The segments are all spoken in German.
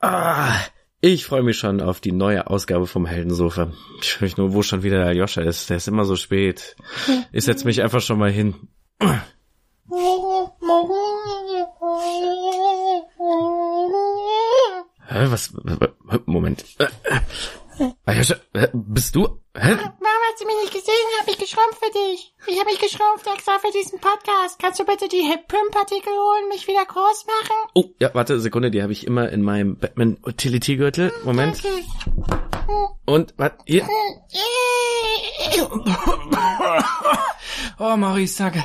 Ah, ich freue mich schon auf die neue Ausgabe vom Heldensofa. Ich frage mich nur, wo schon wieder der Joscha ist. Der ist immer so spät. Ich setz mich einfach schon mal hin. Hä, was? Moment. Äh, Joscha, bist du? Hä? Hast du mich nicht gesehen? Hab ich geschrumpft für dich. Ich habe mich geschrumpft extra für diesen Podcast. Kannst du bitte die Pym-Partikel holen, mich wieder groß machen? Oh, ja, warte, Sekunde, die habe ich immer in meinem Batman Utility Gürtel. Moment. Okay. Und was? Hier. Oh, Maurice, danke.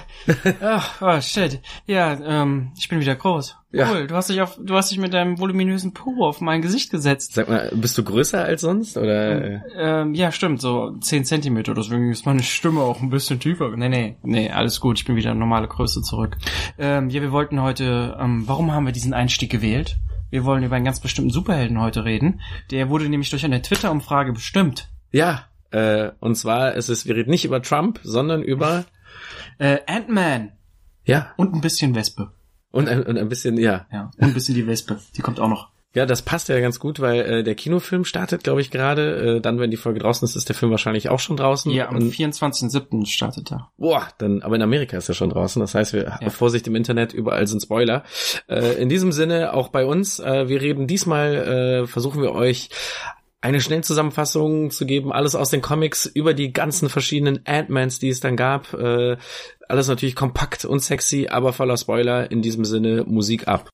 Oh, shit. Ja, ähm, ich bin wieder groß. Ja. Cool, du hast dich auf, du hast dich mit deinem voluminösen Po auf mein Gesicht gesetzt. Sag mal, bist du größer als sonst oder? Ähm, ja, stimmt, so 10 Zentimeter, deswegen ist meine Stimme auch ein bisschen tiefer. Nee, nee, nee, alles gut, ich bin wieder normale Größe zurück. Ähm, ja, wir wollten heute, ähm, warum haben wir diesen Einstieg gewählt? Wir wollen über einen ganz bestimmten Superhelden heute reden. Der wurde nämlich durch eine Twitter-Umfrage bestimmt. Ja, äh, und zwar ist es, wir reden nicht über Trump, sondern über, Äh, Ant-Man. ja, Und ein bisschen Wespe. und ein, und ein bisschen, ja. Ja, und ein bisschen die Wespe. Die kommt auch noch. Ja, das passt ja ganz gut, weil äh, der Kinofilm startet, glaube ich, gerade. Äh, dann, wenn die Folge draußen ist, ist der Film wahrscheinlich auch schon draußen. Ja, am und, 24.07. startet er. boah, dann, aber in Amerika ist er schon draußen. Das heißt, wir Ja. Vorsicht im Internet, überall sind Spoiler. Äh, in diesem Sinne auch bei uns. Äh, wir reden diesmal, äh, versuchen wir euch eine Schnellzusammenfassung zu geben, alles aus den Comics über die ganzen verschiedenen Ant-Mans, die es dann gab. Äh, alles natürlich kompakt und sexy, aber voller Spoiler. In diesem Sinne Musik ab.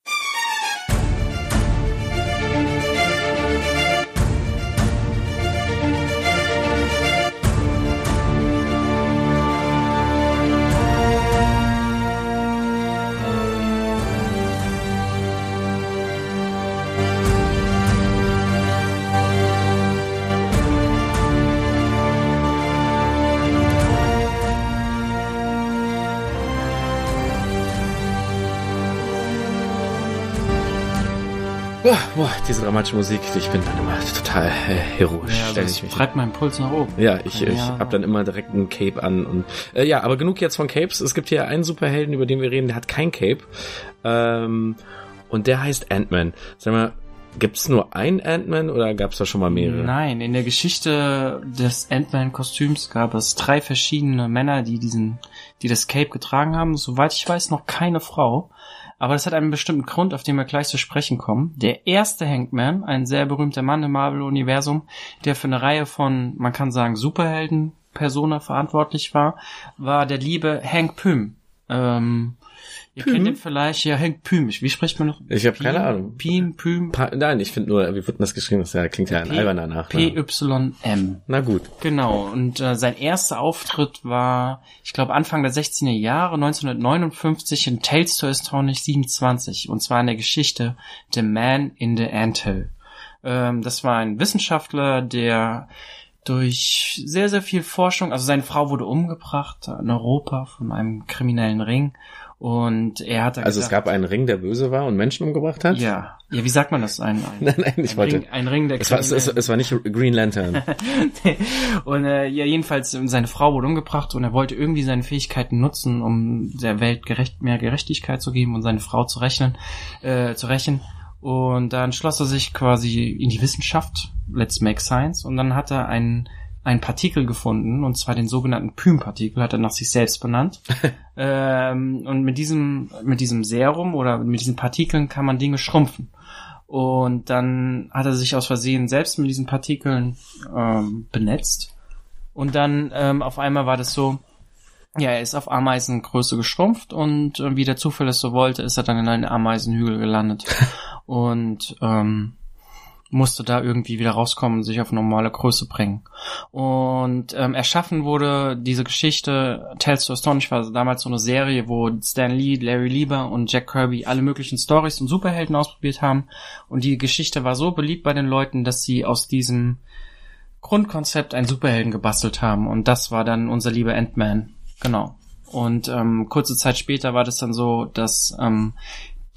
Boah, boah, diese dramatische Musik, ich bin dann immer total äh, heroisch. Ja, das ich mich. treibt meinen Puls nach oben. Ja, ich, ich Ja. hab dann immer direkt ein Cape an und äh, ja, aber genug jetzt von Capes. Es gibt hier einen Superhelden, über den wir reden, der hat kein Cape. Ähm, und der heißt Ant-Man. Sag mal, gibt's nur einen Ant-Man oder gab's da schon mal mehrere? Nein, in der Geschichte des Ant-Man-Kostüms gab es drei verschiedene Männer, die diesen, die das Cape getragen haben. Soweit ich weiß, noch keine Frau. Aber das hat einen bestimmten Grund, auf den wir gleich zu sprechen kommen. Der erste Hankman, ein sehr berühmter Mann im Marvel-Universum, der für eine Reihe von, man kann sagen, Superhelden Persona verantwortlich war, war der liebe Hank Pym. Ähm, ihr Pym? kennt ihn vielleicht, ja, Hank Pym. Wie spricht man noch? Ich habe keine? Ahnung. Pym, Pym, Pa Nein, ich finde nur, wie wird denn das geschrieben? Das klingt ja ein P- alberner Nachname. PYM. Na gut. Genau, und äh, sein erster Auftritt war, ich glaube, Anfang der 16er Jahre, 1959 in Tales to Astonish 27, und zwar in der Geschichte The Man in the Anthill. Ähm, das war ein Wissenschaftler, der durch sehr, sehr viel Forschung, also seine Frau wurde umgebracht in Europa von einem kriminellen Ring und er hat da Also es gedacht, gab einen Ring, der böse war und Menschen umgebracht hat? ja, ja, wie sagt man das? Ein, ein, Nein, nein, ich ein wollte. Ring, ein Ring der Es war, es, es, es war nicht Green Lantern. und äh, ja, jedenfalls äh, seine Frau wurde umgebracht und er wollte irgendwie seine Fähigkeiten nutzen, um der Welt gerecht, mehr Gerechtigkeit zu geben und seine Frau zu rechnen, äh, zu rächen. Und dann schloss er sich quasi in die Wissenschaft, Let's Make Science, und dann hat er einen ein Partikel gefunden, und zwar den sogenannten Pym-Partikel, hat er nach sich selbst benannt. ähm, und mit diesem, mit diesem Serum oder mit diesen Partikeln kann man Dinge schrumpfen. Und dann hat er sich aus Versehen selbst mit diesen Partikeln ähm, benetzt. Und dann ähm, auf einmal war das so, ja, er ist auf Ameisengröße geschrumpft und äh, wie der Zufall es so wollte, ist er dann in einen Ameisenhügel gelandet und ähm, musste da irgendwie wieder rauskommen und sich auf normale Größe bringen. Und ähm, erschaffen wurde diese Geschichte, Tales to Astonish war damals so eine Serie, wo Stan Lee, Larry Lieber und Jack Kirby alle möglichen Stories und Superhelden ausprobiert haben. Und die Geschichte war so beliebt bei den Leuten, dass sie aus diesem Grundkonzept einen Superhelden gebastelt haben. Und das war dann unser lieber Ant-Man. Genau. Und ähm, kurze Zeit später war das dann so, dass ähm,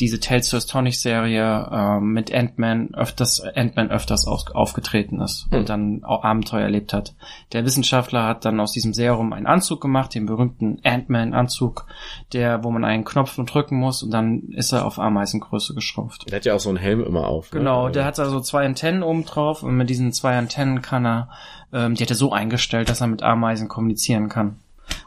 diese Tales to Astonish Serie ähm, mit Ant-Man öfters Ant-Man öfters aus, aufgetreten ist Hm. und dann auch Abenteuer erlebt hat. Der Wissenschaftler hat dann aus diesem Serum einen Anzug gemacht, den berühmten Ant-Man Anzug, der wo man einen Knopf drücken muss und dann ist er auf Ameisengröße geschrumpft. Der hat ja auch so einen Helm immer auf. ne? Genau, Also- der hat also zwei Antennen oben drauf und mit diesen zwei Antennen kann er, ähm, die hat er so eingestellt, dass er mit Ameisen kommunizieren kann.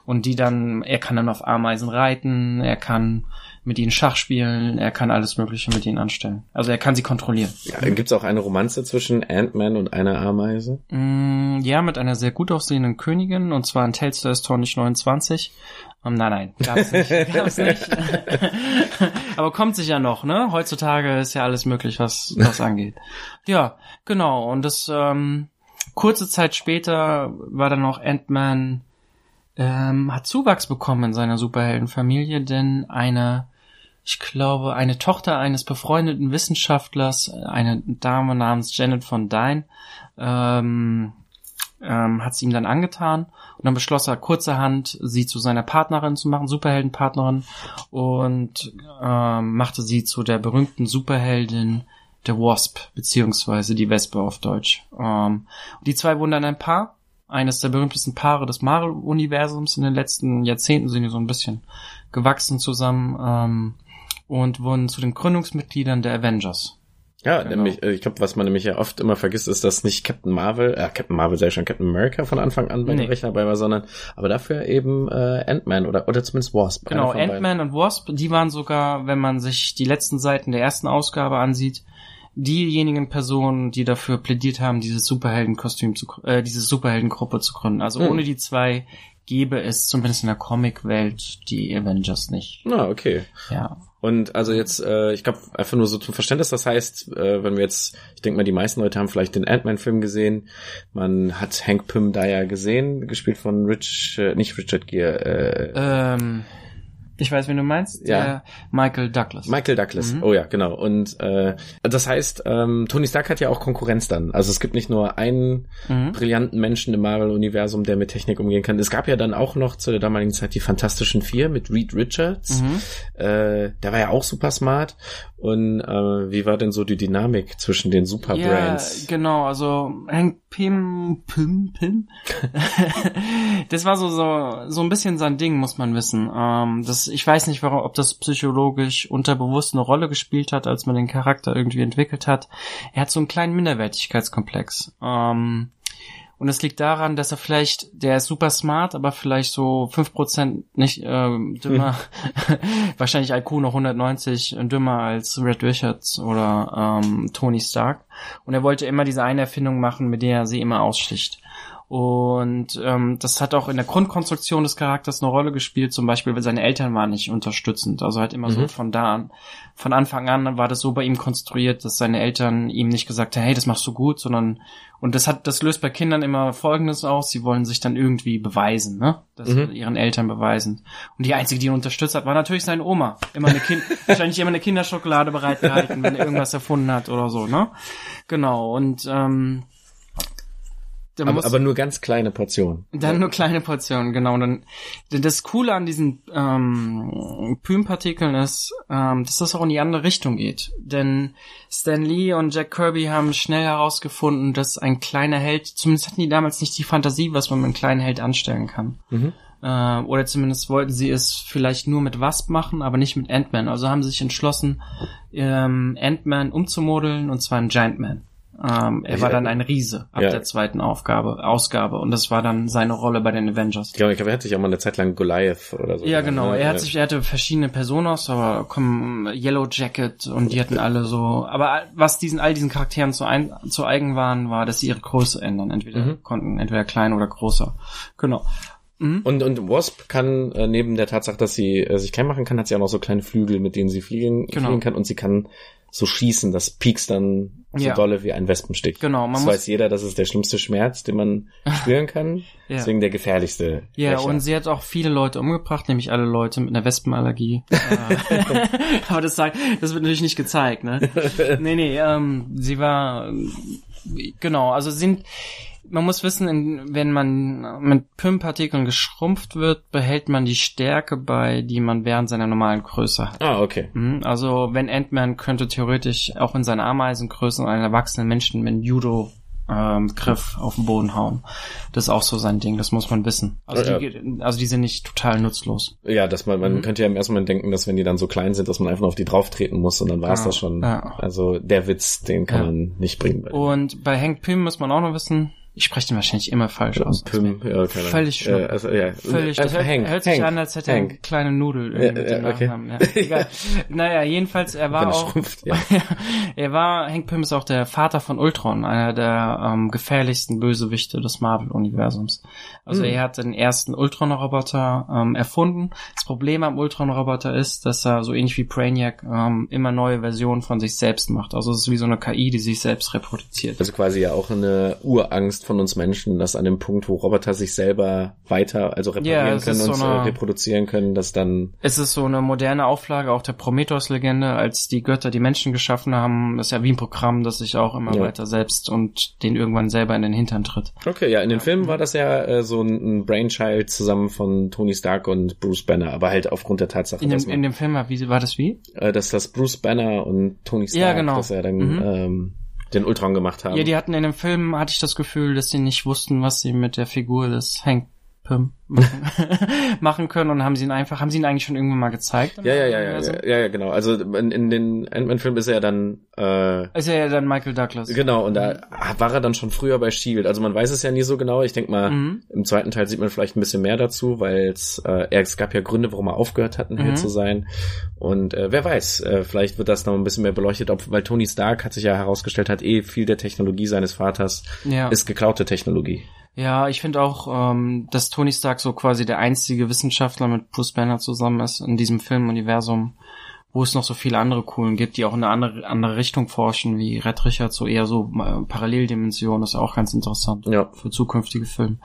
Und die dann, er kann dann auf Ameisen reiten, er kann mit ihnen Schach spielen, er kann alles Mögliche mit ihnen anstellen. Also er kann sie kontrollieren. Ja, Gibt's auch eine Romanze zwischen Ant-Man und einer Ameise? Mm, ja, mit einer sehr gut aussehenden Königin, und zwar in Tales to Astonish 29. Ähm, nein, nein, gab's nicht. gab's nicht. Aber kommt sicher noch, ne? Heutzutage ist ja alles möglich, was das angeht. Ja, genau. Und das ähm, kurze Zeit später war dann noch Ant-Man ähm, hat Zuwachs bekommen in seiner Superheldenfamilie, denn eine, ich glaube, eine Tochter eines befreundeten Wissenschaftlers, eine Dame namens Janet von Dyne, ähm, ähm, hat es ihm dann angetan und dann beschloss er kurzerhand, sie zu seiner Partnerin zu machen, Superheldenpartnerin und ähm, machte sie zu der berühmten Superheldin der Wasp, beziehungsweise die Wespe auf Deutsch. Ähm, die zwei wurden dann ein Paar, eines der berühmtesten Paare des Marvel-Universums in den letzten Jahrzehnten sind die so ein bisschen gewachsen zusammen ähm, und wurden zu den Gründungsmitgliedern der Avengers. Ja, Genau. nämlich, äh, ich glaube, was man nämlich ja oft immer vergisst, ist, dass nicht Captain Marvel, äh, Captain Marvel sei schon Captain America von Anfang an bei Nee. den Rechner dabei war, sondern aber dafür eben äh, Ant-Man oder oder zumindest Wasp. Genau. Ant-Man und Wasp, die waren sogar, wenn man sich die letzten Seiten der ersten Ausgabe ansieht, diejenigen Personen, die dafür plädiert haben, dieses Superheldenkostüm zu, äh, diese Superheldengruppe zu gründen. Also Hm. ohne die zwei gäbe es zumindest in der Comic-Welt die Avengers nicht. Ah, okay. Ja. Und also jetzt, äh, ich glaube, einfach nur so zum Verständnis, das heißt, äh, wenn wir jetzt, ich denke mal, die meisten Leute haben vielleicht den Ant-Man-Film gesehen, man hat Hank Pym da ja gesehen, gespielt von Rich, äh, nicht Richard Gere, äh, Ähm, ich weiß, wen du meinst. Ja. Michael Douglas. Michael Douglas. Mhm. Oh ja, genau. Und äh, das heißt, ähm, Tony Stark hat ja auch Konkurrenz dann. Also es gibt nicht nur einen Mhm. brillanten Menschen im Marvel-Universum, der mit Technik umgehen kann. Es gab ja dann auch noch zu der damaligen Zeit die Fantastischen Vier mit Reed Richards. Mhm. Äh, der war ja auch super smart. Und äh, wie war denn so die Dynamik zwischen den Ja, Superbrands? genau, also Hank Pym, Pym, Pym. das war so, so, so ein bisschen sein Ding, muss man wissen. Ähm, das, ich weiß nicht, warum, ob das psychologisch unterbewusst eine Rolle gespielt hat, als man den Charakter irgendwie entwickelt hat. Er hat so einen kleinen Minderwertigkeitskomplex. Ähm, und es liegt daran, dass er vielleicht, der ist super smart, aber vielleicht so 5% nicht ähm, dümmer, wahrscheinlich IQ noch 190 dümmer als Red Richards oder ähm, Tony Stark. Und er wollte immer diese eine Erfindung machen, mit der er sie immer aussticht. Und ähm, das hat auch in der Grundkonstruktion des Charakters eine Rolle gespielt, zum Beispiel, weil seine Eltern waren nicht unterstützend. Also halt immer so Mhm. von da an, von Anfang an war das so bei ihm konstruiert, dass seine Eltern ihm nicht gesagt haben, hey, das machst du gut, sondern und das hat, das löst bei Kindern immer Folgendes aus, sie wollen sich dann irgendwie beweisen, ne? Das Mhm. ihren Eltern beweisen. Und die einzige, die ihn unterstützt hat, war natürlich seine Oma. Immer eine Kind, wahrscheinlich immer eine Kinderschokolade bereitgehalten, wenn er irgendwas erfunden hat oder so, ne? Genau. Und ähm, Aber, aber nur ganz kleine Portionen. dann nur kleine Portionen, genau. Dann, denn das Coole an diesen ähm, Pym-Partikeln ist, ähm, dass das auch in die andere Richtung geht. Denn Stan Lee und Jack Kirby haben schnell herausgefunden, dass ein kleiner Held, zumindest hatten die damals nicht die Fantasie, was man mit einem kleinen Held anstellen kann. Mhm. Äh, oder zumindest wollten sie es vielleicht nur mit Wasp machen, aber nicht mit Ant-Man. Also haben sie sich entschlossen, ähm, Ant-Man umzumodeln und zwar in Giant Man. Ähm, er Ich- war dann ein Riese ab Ja. der zweiten Aufgabe, Ausgabe und das war dann seine Rolle bei den Avengers. Ich glaube, ich glaube, er hat sich auch mal eine Zeit lang Goliath oder so. Ja, genannt, genau. ne? Er hat sich, er hatte verschiedene Personas, aber kommen Yellow Jacket und die hatten alle so. Aber was diesen all diesen Charakteren zu, ein, zu eigen waren, war, dass sie ihre Größe ändern. Entweder Mhm. konnten entweder klein oder größer. Genau. Mhm. Und, und Wasp kann, äh, neben der Tatsache, dass sie äh, sich klein machen kann, hat sie auch noch so kleine Flügel, mit denen sie fliegen, Genau. fliegen kann und sie kann so schießen, das piekst dann so Ja. dolle wie ein Wespenstich. Genau, man das muss- weiß jeder, das ist der schlimmste Schmerz, den man spüren kann. Ja. Deswegen der gefährlichste. Ja, Rächer. und sie hat auch viele Leute umgebracht, nämlich alle Leute mit einer Wespenallergie. Äh, Aber das, sagt, das wird natürlich nicht gezeigt, ne? Nee, nee, ähm, sie war, genau, also sind, man muss wissen, in, wenn man mit PIM-Partikeln geschrumpft wird, behält man die Stärke bei, die man während seiner normalen Größe hat. Ah, okay. Mhm, Also wenn Ant-Man könnte theoretisch auch in seiner Ameisengröße einen erwachsenen Menschen mit einem Judo ähm, Griff auf den Boden hauen. Das ist auch so sein Ding, das muss man wissen. Also, Ja. die, also die sind nicht total nutzlos. Ja, dass man, man Mhm. könnte ja im ersten Moment denken, dass wenn die dann so klein sind, dass man einfach auf die drauf treten muss und dann war es Ja, das schon. ja. Also der Witz, den kann man nicht bringen. bei. Und bei Hank Pym muss man auch noch wissen, ich spreche den wahrscheinlich immer falsch aus. Pym, ja, keine. Völlig. Äh, also, ja. Völlig, das hört, Hank, hört sich Hank, an, als hätte er eine kleine Nudel Ja, irgendwie mit ja, dem okay. Nachnamen. Ja. Egal. naja, jedenfalls, er war er auch, schrumpft, ja. er war, Hank Pym ist auch der Vater von Ultron, einer der ähm, gefährlichsten Bösewichte des Marvel-Universums. Also Hm. er hat den ersten Ultron-Roboter ähm, erfunden. Das Problem am Ultron-Roboter ist, dass er so ähnlich wie Brainiac ähm, immer neue Versionen von sich selbst macht. Also es ist wie so eine KI, die sich selbst reproduziert. Also quasi ja auch eine Urangst von uns Menschen, dass an dem Punkt, wo Roboter sich selber weiter, also reparieren Ja, es können ist und so äh, eine- reproduzieren können, dass dann Es ist so eine moderne Auflage auch der Prometheus-Legende, als die Götter die Menschen geschaffen haben. Das ist ja wie ein Programm, das sich auch immer Ja. weiter selbst und den irgendwann selber in den Hintern tritt. Okay, ja, in den Filmen war das ja äh, so ein, ein Brainchild zusammen von Tony Stark und Bruce Banner, aber halt aufgrund der Tatsache, In dem, dass, man, in dem Film, war- wie war das wie? äh, dass das Bruce Banner und Tony Stark, Ja, genau. dass er dann Mhm. ähm, den Ultron gemacht haben. Ja, die hatten in dem Film, hatte ich das Gefühl, dass sie nicht wussten, was sie mit der Figur des Hank Pym machen, machen können und haben sie ihn einfach, haben sie ihn eigentlich schon irgendwann mal gezeigt? ja, ja, ja, ja, Universum? ja, ja, genau. Also in, in den Ant-Man-Filmen ist er ja dann äh, Ist ja dann Michael Douglas. Genau, und da war er dann schon früher bei Shield. Also man weiß es ja nie so genau. Ich denke mal, Mhm. im zweiten Teil sieht man vielleicht ein bisschen mehr dazu, weil es, äh, er- es gab ja Gründe, warum er aufgehört hat, ein Held Mhm. zu sein. Und äh, wer weiß, äh, vielleicht wird das noch ein bisschen mehr beleuchtet, ob, weil Tony Stark hat sich ja herausgestellt, hat eh viel der Technologie seines Vaters Ja. ist geklaute Technologie. Ja, ich finde auch, ähm, dass Tony Stark so quasi der einzige Wissenschaftler mit Bruce Banner zusammen ist in diesem Filmuniversum, wo es noch so viele andere Coolen gibt, die auch in eine andere, andere Richtung forschen, wie Red Richard, so eher so äh, Paralleldimensionen, das ist auch ganz interessant Ja. für zukünftige Filme.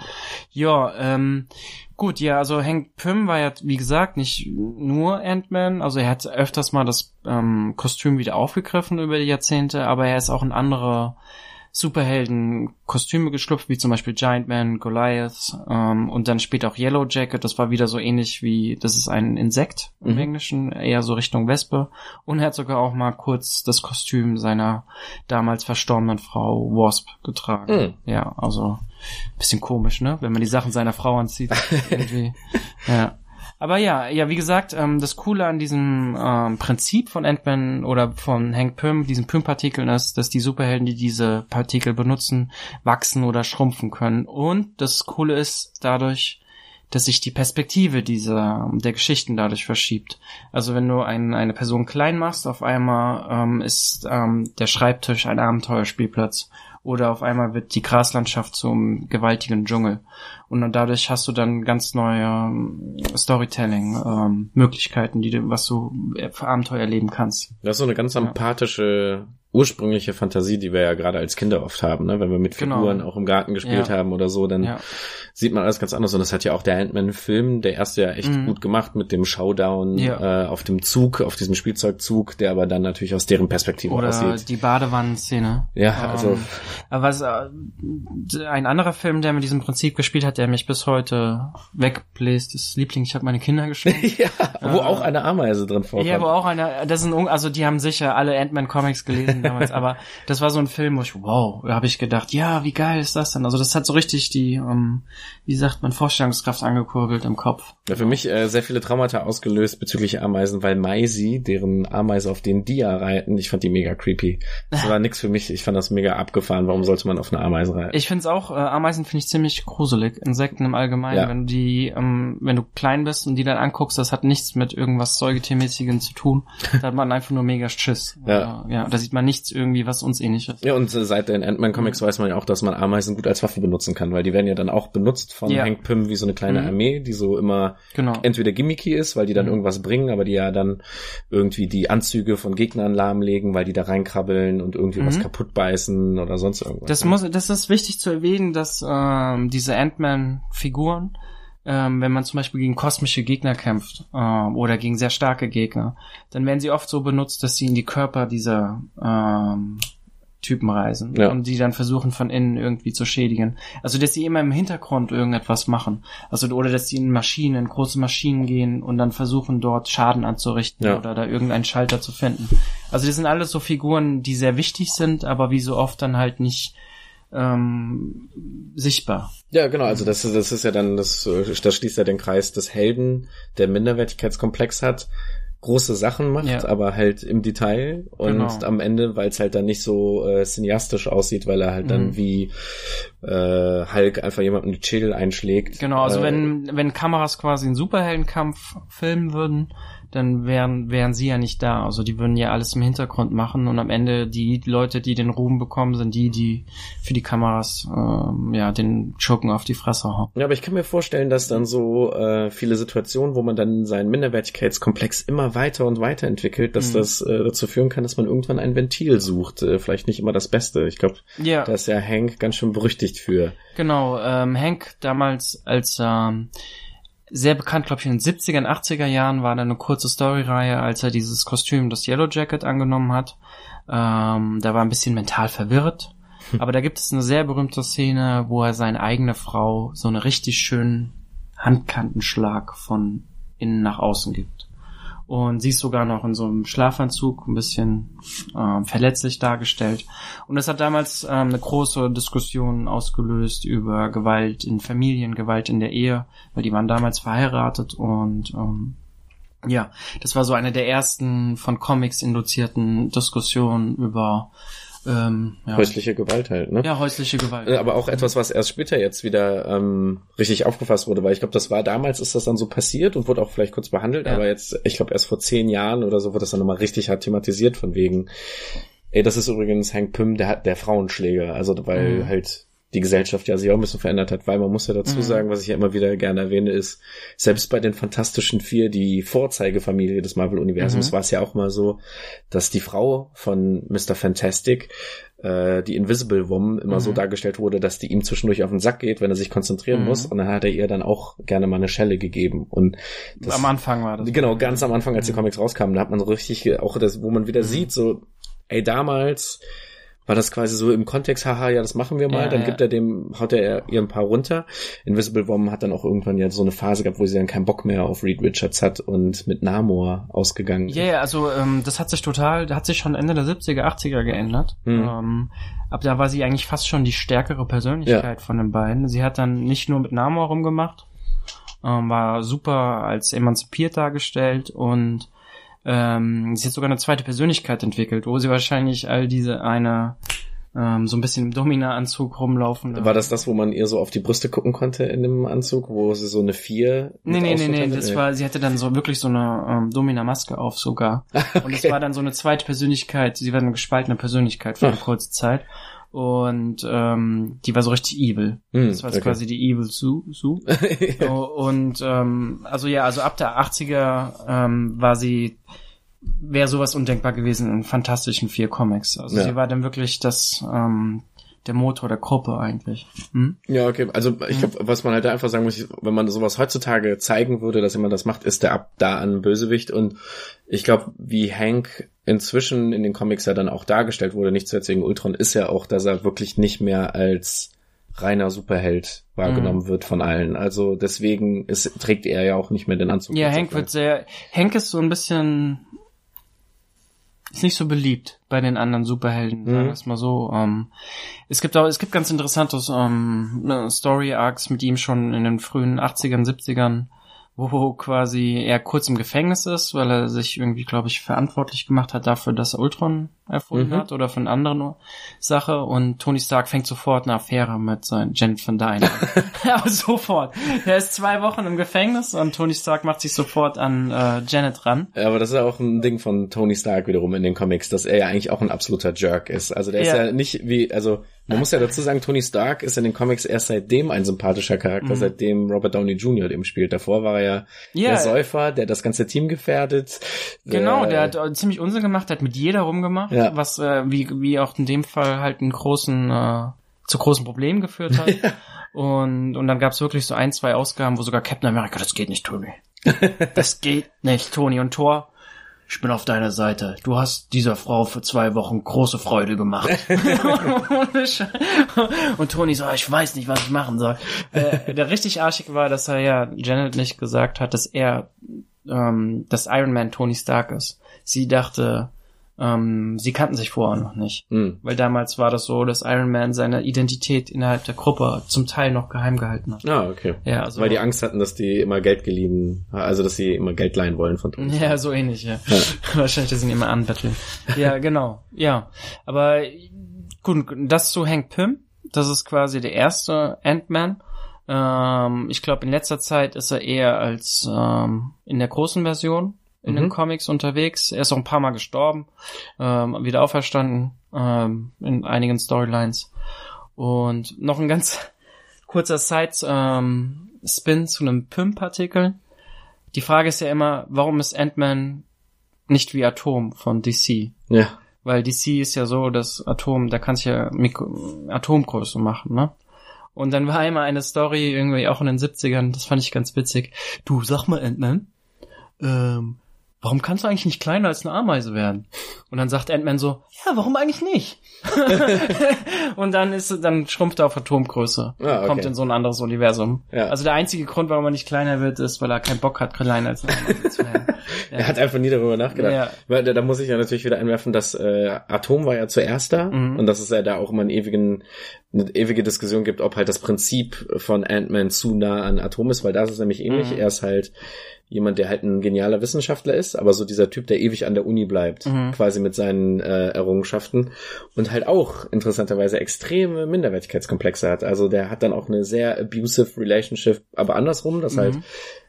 Ja, ähm, gut, ja, also Hank Pym war ja, wie gesagt, nicht nur Ant-Man, also er hat öfters mal das ähm, Kostüm wieder aufgegriffen über die Jahrzehnte, aber er ist auch in andere Superhelden Kostüme geschlüpft, wie zum Beispiel Giant Man, Goliath ähm, und dann später auch Yellow Jacket. Das war wieder so ähnlich wie, das ist ein Insekt im Mhm. Englischen, eher so Richtung Wespe. Und er hat sogar auch mal kurz das Kostüm seiner damals verstorbenen Frau Wasp getragen. Mhm. Ja, also bisschen komisch, ne? Wenn man die Sachen seiner Frau anzieht. irgendwie. Ja. Aber ja, ja, wie gesagt, ähm, das Coole an diesem ähm, Prinzip von Ant-Man oder von Hank Pym, diesen Pym-Partikeln ist, dass die Superhelden, die diese Partikel benutzen, wachsen oder schrumpfen können. Und das Coole ist dadurch, dass sich die Perspektive dieser der Geschichten dadurch verschiebt. Also wenn du ein, eine Person klein machst, auf einmal ähm, ist ähm, der Schreibtisch ein Abenteuerspielplatz oder auf einmal wird die Graslandschaft zum gewaltigen Dschungel und dadurch hast du dann ganz neue ähm, Storytelling ähm, Möglichkeiten, die du was du äh, für Abenteuer erleben kannst. Das ist so eine ganz empathische, ursprüngliche Fantasie, die wir ja gerade als Kinder oft haben, ne? Wenn wir mit Genau. Figuren auch im Garten gespielt Ja. haben oder so, dann Ja. sieht man alles ganz anders. Und das hat ja auch der Ant-Man-Film, der erste ja echt Mhm. gut gemacht mit dem Showdown Ja. äh, auf dem Zug, auf diesem Spielzeugzug, der aber dann natürlich aus deren Perspektive Oder aussieht. die Badewannenszene. Ja, also Ähm, aber was äh, ein anderer Film, der mit diesem Prinzip gespielt hat, der mich bis heute wegbläst, ist Liebling, ich habe meine Kinder geschrieben. ja, wo Äh, auch eine Ameise drin vorkommt. Ja, aber auch einer, das sind, also die haben sicher alle Ant-Man Comics gelesen damals, aber das war so ein Film, wo ich, wow, da habe ich gedacht, ja, wie geil ist das denn? Also das hat so richtig die, ähm, wie sagt man, Vorstellungskraft angekurbelt im Kopf. Ja, für mich äh, sehr viele Traumata ausgelöst bezüglich Ameisen, weil Maisi, deren Ameise auf den Dia reiten, ich fand die mega creepy. Das war nix für mich. Ich fand das mega abgefahren. Warum sollte man auf eine Ameise reiten? Ich finde es auch, äh, Ameisen finde ich ziemlich gruselig, Insekten im Allgemeinen, Ja. wenn du die, ähm, wenn du klein bist und die dann anguckst, das hat nichts mit irgendwas Säugetiermäßigem zu tun. Da hat man einfach nur mega Schiss. Ja. Ja, da sieht man nichts irgendwie, was uns ähnlich ist. Ja, und äh, seit den Ant-Man Comics weiß man ja auch, dass man Ameisen gut als Waffe benutzen kann, weil die werden ja dann auch benutzt von Ja. Hank Pym wie so eine kleine Mhm. Armee, die so immer Genau. entweder gimmicky ist, weil die dann Mhm. irgendwas bringen, aber die ja dann irgendwie die Anzüge von Gegnern lahmlegen, weil die da reinkrabbeln und irgendwie was Mhm. kaputt beißen oder sonst irgendwas. Das muss, das ist wichtig zu erwähnen, dass ähm, diese Ant-Man-Figuren, ähm, wenn man zum Beispiel gegen kosmische Gegner kämpft ähm, oder gegen sehr starke Gegner, dann werden sie oft so benutzt, dass sie in die Körper dieser ähm, Typen reisen Ja. und die dann versuchen von innen irgendwie zu schädigen. Also dass sie immer im Hintergrund irgendetwas machen. Also oder dass sie in Maschinen, in große Maschinen gehen und dann versuchen dort Schaden anzurichten Ja. oder da irgendeinen Schalter zu finden. Also das sind alles so Figuren, die sehr wichtig sind, aber wie so oft dann halt nicht ähm, sichtbar. Ja, genau, also das, ist- das ist ja dann, das, das schließt ja den Kreis des Helden, der Minderwertigkeitskomplex hat, große Sachen macht, Ja. aber halt im Detail und Genau. am Ende, weil es halt dann nicht so äh, cineastisch aussieht, weil er halt dann Mhm. wie äh, Hulk einfach jemanden die Schädel einschlägt. Genau, also äh, wenn, wenn Kameras quasi einen Superheldenkampf filmen würden, dann wären, wären sie ja nicht da. Also die würden ja alles im Hintergrund machen und am Ende die Leute, die den Ruhm bekommen, sind die, die für die Kameras ähm, ja den Schurken auf die Fresse hauen. Ja, aber ich kann mir vorstellen, dass dann so äh, viele Situationen, wo man dann seinen Minderwertigkeitskomplex immer weiter und weiter entwickelt, dass Mhm. das äh, dazu führen kann, dass man irgendwann ein Ventil sucht. Äh, vielleicht nicht immer das Beste. Ich glaube, Ja, da ist ja Hank ganz schön berüchtigt für. genau. Ähm, Hank damals als ähm, sehr bekannt, glaube ich, in den 70er, 80er Jahren war da eine kurze Storyreihe, als er dieses Kostüm, das Yellow Jacket angenommen hat. Ähm, da war ein bisschen mental verwirrt. Aber da gibt es eine sehr berühmte Szene, wo er seine eigene Frau so einen richtig schönen Handkantenschlag von innen nach außen gibt. Und sie ist sogar noch in so einem Schlafanzug ein bisschen ähm, verletzlich dargestellt. Und das hat damals ähm, eine große Diskussion ausgelöst über Gewalt in Familien, Gewalt in der Ehe, weil die waren damals verheiratet und ähm, ja, das war so eine der ersten von Comics induzierten Diskussionen über ähm, ja, Häusliche Gewalt halt, ne? ja, häusliche Gewalt. Äh, Aber auch etwas, was erst später jetzt wieder ähm, richtig aufgefasst wurde, weil ich glaube, das war damals, ist das dann so passiert und wurde auch vielleicht kurz behandelt, Ja. aber jetzt, ich glaube, erst vor zehn Jahren oder so wurde das dann nochmal richtig hart thematisiert von wegen, ey, das ist übrigens Hank Pym, der hat der Frauenschläger, also weil Mhm. halt die Gesellschaft ja sich auch ein bisschen verändert hat, weil man muss ja dazu Mhm. sagen, was ich ja immer wieder gerne erwähne, ist, selbst bei den Fantastischen Vier, die Vorzeigefamilie des Marvel-Universums, Mhm. war es ja auch mal so, dass die Frau von Mr. Fantastic, äh, die Invisible Woman, immer so Mhm. dargestellt wurde, dass die ihm zwischendurch auf den Sack geht, wenn er sich konzentrieren Mhm. muss, und dann hat er ihr dann auch gerne mal eine Schelle gegeben und das, Am Anfang war das. Genau, ganz am Anfang, als die Mhm. Comics rauskamen, da hat man so richtig, auch das, wo man wieder Mhm. sieht, so, ey, damals war das quasi so im Kontext, haha, ja, das machen wir mal, Ja, dann ja. gibt er dem, haut er ihr ein paar runter. Invisible Woman hat dann auch irgendwann ja so eine Phase gehabt, wo sie dann keinen Bock mehr auf Reed Richards hat und mit Namor ausgegangen Ja, ja, also ähm, das hat sich total, hat sich schon Ende der 70er, 80er geändert. Mhm. Ähm, ab da war sie eigentlich fast schon die stärkere Persönlichkeit von den beiden. Sie hat dann nicht nur mit Namor rumgemacht, ähm, war super als emanzipiert dargestellt und ähm, sie hat sogar eine zweite Persönlichkeit entwickelt, wo sie wahrscheinlich all diese eine ähm, so ein bisschen im Domina-Anzug rumlaufen. War das das, wo man ihr so auf die Brüste gucken konnte in dem Anzug, wo sie so eine Vier Nee, nee, nee, nee, das war, sie hatte dann so wirklich so eine ähm, Domina-Maske auf sogar. Und es Okay. war dann so eine zweite Persönlichkeit, sie war eine gespaltene Persönlichkeit für eine Ach. kurze Zeit. Und ähm, die war so richtig evil. Hm, Das war okay. quasi die Evil Sue. Sue. Oh, Und ähm, also ja, also ab der 80er ähm, war sie, wäre sowas undenkbar gewesen in fantastischen vier Comics. Also Ja. sie war dann wirklich das ähm, der Motor der Gruppe eigentlich. Hm? Ja, okay. Also ich glaube, was man halt einfach sagen muss, wenn man sowas heutzutage zeigen würde, dass jemand das macht, ist der ab da ein Bösewicht. Und ich glaube, wie Hank inzwischen in den Comics ja dann auch dargestellt wurde, nicht zuletzt wegen Ultron, ist ja auch, dass er wirklich nicht mehr als reiner Superheld wahrgenommen wird von allen. Also deswegen ist, trägt er ja auch nicht mehr den Anzug. Ja, Hank wird sehr, Hank ist so ein bisschen, ist nicht so beliebt bei den anderen Superhelden, sagen Mhm. wir es mal so. Ähm, es gibt auch, es gibt ganz interessantes ähm, Story Arcs mit ihm schon in den frühen 80ern, 70ern, wo quasi er kurz im Gefängnis ist, weil er sich irgendwie, glaube ich, verantwortlich gemacht hat dafür, dass er Ultron erfunden Mhm. hat oder von anderen Sache und Tony Stark fängt sofort eine Affäre mit seinem Janet Van Dyne an. Aber sofort. Er ist zwei Wochen im Gefängnis und Tony Stark macht sich sofort an äh, Janet ran. Ja, Aber das ist ja auch ein Ding von Tony Stark wiederum in den Comics, dass er ja eigentlich auch ein absoluter Jerk ist. Also der ist Ja. ja nicht wie, also man muss ja dazu sagen, Tony Stark ist in den Comics erst seitdem ein sympathischer Charakter, Mhm. seitdem Robert Downey Jr. dem spielt. Davor war er ja Ja. der Säufer, der das ganze Team gefährdet. Genau, Äh, der hat äh, ziemlich Unsinn gemacht, der hat mit jeder rumgemacht, Ja. was äh, wie, wie auch in dem Fall halt einen großen, äh, zu großen Problemen geführt hat. Und, und dann gab es wirklich so ein, zwei Ausgaben, wo sogar Captain America, das geht nicht, Tony. das geht nicht, Tony. Und Thor ich bin auf deiner Seite. Du hast dieser Frau für zwei Wochen große Freude gemacht. und Tony so, ich weiß nicht, was ich machen soll. Äh, der richtig arschig war, dass er ja Janet nicht gesagt hat, dass er, ähm, dass Iron Man Tony Stark ist. Sie dachte, ähm, sie kannten sich vorher noch nicht. Hm. Weil damals war das so, dass Iron Man seine Identität innerhalb der Gruppe zum Teil noch geheim gehalten hat. Ah, okay. Ja, also. Weil die Angst hatten, dass die immer Geld geliehen, also dass sie immer Geld leihen wollen von Tony. Ja, so ähnlich, ja. Wahrscheinlich, dass sie ihn immer anbetteln. Ja, genau. Ja. Aber gut, das zu Hank Pym. Das ist quasi der erste Ant-Man. Ähm, ich glaube, in letzter Zeit ist er eher als ähm, in der großen Version in den Mhm. Comics unterwegs. Er ist auch ein paar Mal gestorben, ähm, wieder auferstanden ähm, in einigen Storylines. Und noch ein ganz kurzer Side-Spin zu einem Pym-Partikel. Die Frage ist ja immer, warum ist Ant-Man nicht wie Atom von DC? Ja. Weil DC ist ja so, das Atom, da kannst du ja Mikro Atomgröße machen, ne? Und dann war einmal eine Story irgendwie auch in den 70ern, das fand ich ganz witzig. Du, sag mal, Ant-Man, ähm, warum kannst du eigentlich nicht kleiner als eine Ameise werden? Und dann sagt Ant-Man so, ja, warum eigentlich nicht? und dann ist, dann schrumpft er auf Atomgröße. Ah, okay. Kommt in so ein anderes Universum. Ja. Also der einzige Grund, warum er nicht kleiner wird, ist, weil er keinen Bock hat, kleiner als eine Ameise zu werden. Er hat einfach nie darüber nachgedacht. Ja. Weil Da, da muss ich ja natürlich wieder einwerfen, dass äh, Atom war ja zuerst da Mhm. und dass es ja da auch immer einen ewigen, eine ewige Diskussion gibt, ob halt das Prinzip von Ant-Man zu nah an Atom ist, weil da ist es nämlich ähnlich. Mhm. Er ist halt jemand, der halt ein genialer Wissenschaftler ist, aber so dieser Typ, der ewig an der Uni bleibt, Mhm. quasi mit seinen äh, Errungenschaften und halt auch interessanterweise extreme Minderwertigkeitskomplexe hat. Also der hat dann auch eine sehr abusive Relationship, aber andersrum, dass halt Mhm.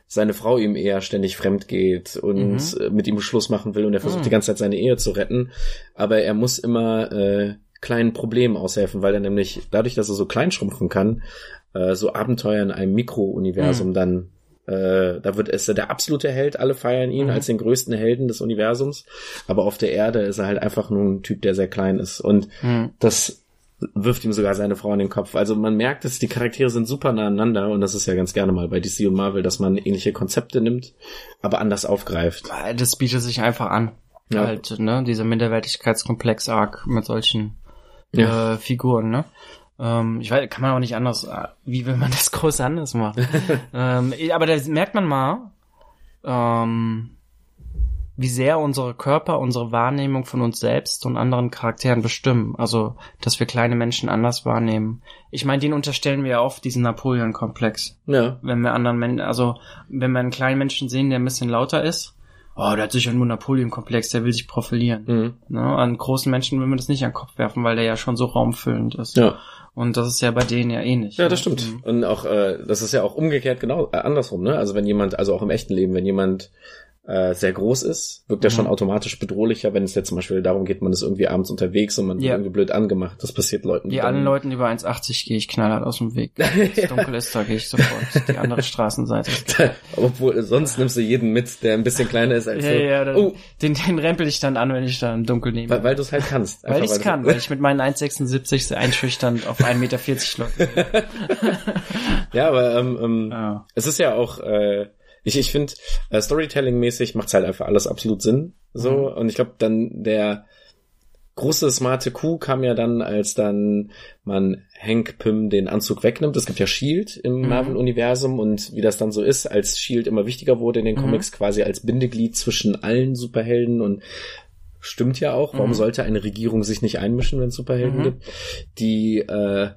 seine Frau ihm eher ständig fremd geht und Mhm. äh, mit ihm Schluss machen will und er versucht Mhm. die ganze Zeit seine Ehe zu retten, aber er muss immer äh, kleinen Problemen aushelfen, weil er nämlich dadurch, dass er so klein schrumpfen kann, äh, so Abenteuer in einem Mikrouniversum Mhm. dann äh, da wird ist er der absolute Held, alle feiern ihn Mhm. als den größten Helden des Universums, aber auf der Erde ist er halt einfach nur ein Typ, der sehr klein ist und Hm. das wirft ihm sogar seine Frau in den Kopf. Also man merkt, dass die Charaktere sind super nah aneinander und das ist ja ganz gerne mal bei DC und Marvel, dass man ähnliche Konzepte nimmt, aber anders aufgreift. Das bietet sich einfach an. Ja. Halt, ne, dieser Minderwertigkeitskomplex-Arc mit solchen Ja. äh, Figuren, ne? Ähm, ich weiß, kann man auch nicht anders, äh, wie will man das groß anders machen? ähm, aber da merkt man mal, ähm, wie sehr unsere Körper, unsere Wahrnehmung von uns selbst und anderen Charakteren bestimmen. Also, dass wir kleine Menschen anders wahrnehmen. Ich meine, den unterstellen wir ja oft, diesen Napoleon-Komplex Ja. wenn wir anderen Menschen, also wenn wir einen kleinen Menschen sehen, der ein bisschen lauter ist, oh, der hat sicher nur Napoleon-Komplex, der will sich profilieren. Mhm. Ne? An großen Menschen will man das nicht an den Kopf werfen, weil der ja schon so raumfüllend ist. Ja. Und das ist ja bei denen ja ähnlich. Ja, ne? das stimmt. Mhm. Und auch, äh, das ist ja auch umgekehrt genau äh, andersrum, ne? Also wenn jemand, also auch im echten Leben, wenn jemand äh, sehr groß ist, wirkt er Mhm. schon automatisch bedrohlicher, wenn es jetzt zum Beispiel darum geht, man ist irgendwie abends unterwegs und man wird Ja. irgendwie blöd angemacht. Das passiert Leuten. Die allen Leuten über 1,80 gehe ich knallhart aus dem Weg. Wenn es dunkel ist, da gehe ich sofort die andere Straßenseite. Obwohl, sonst nimmst du jeden mit, der ein bisschen kleiner ist als Ja, du. ja, dann, oh, den, den rempel ich dann an, wenn ich da im Dunkeln nehme. weil, weil du es halt kannst. Weil Einfach, ich es kann, weil ich mit meinen 1,76 sehr einschüchternd auf 1,40 Meter läuft. Ja, aber ähm, ähm, Ja. es ist ja auch, äh, ich, ich finde, äh, Storytelling-mäßig macht's halt einfach alles absolut Sinn. So, Mhm. und ich glaube, dann der große smarte Coup kam ja dann, als dann man Hank Pym den Anzug wegnimmt. Es gibt ja Shield im Mhm. Marvel-Universum und wie das dann so ist, als Shield immer wichtiger wurde in den Mhm. Comics, quasi als Bindeglied zwischen allen Superhelden und stimmt ja auch. Warum Mhm. sollte eine Regierung sich nicht einmischen, wenn es Superhelden Mhm. gibt? Die äh,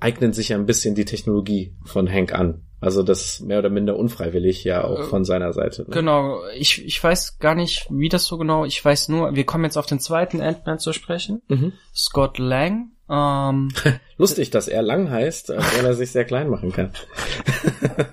eignen sich ja ein bisschen die Technologie von Hank an. Also das ist mehr oder minder unfreiwillig ja auch Äh, von seiner Seite. Ne? Genau, ich, ich weiß gar nicht, wie das so genau, ich weiß nur, wir kommen jetzt auf den zweiten Ant-Man zu sprechen. Mhm. Scott Lang. Ähm, Lustig, dass er lang heißt, obwohl er sich sehr klein machen kann.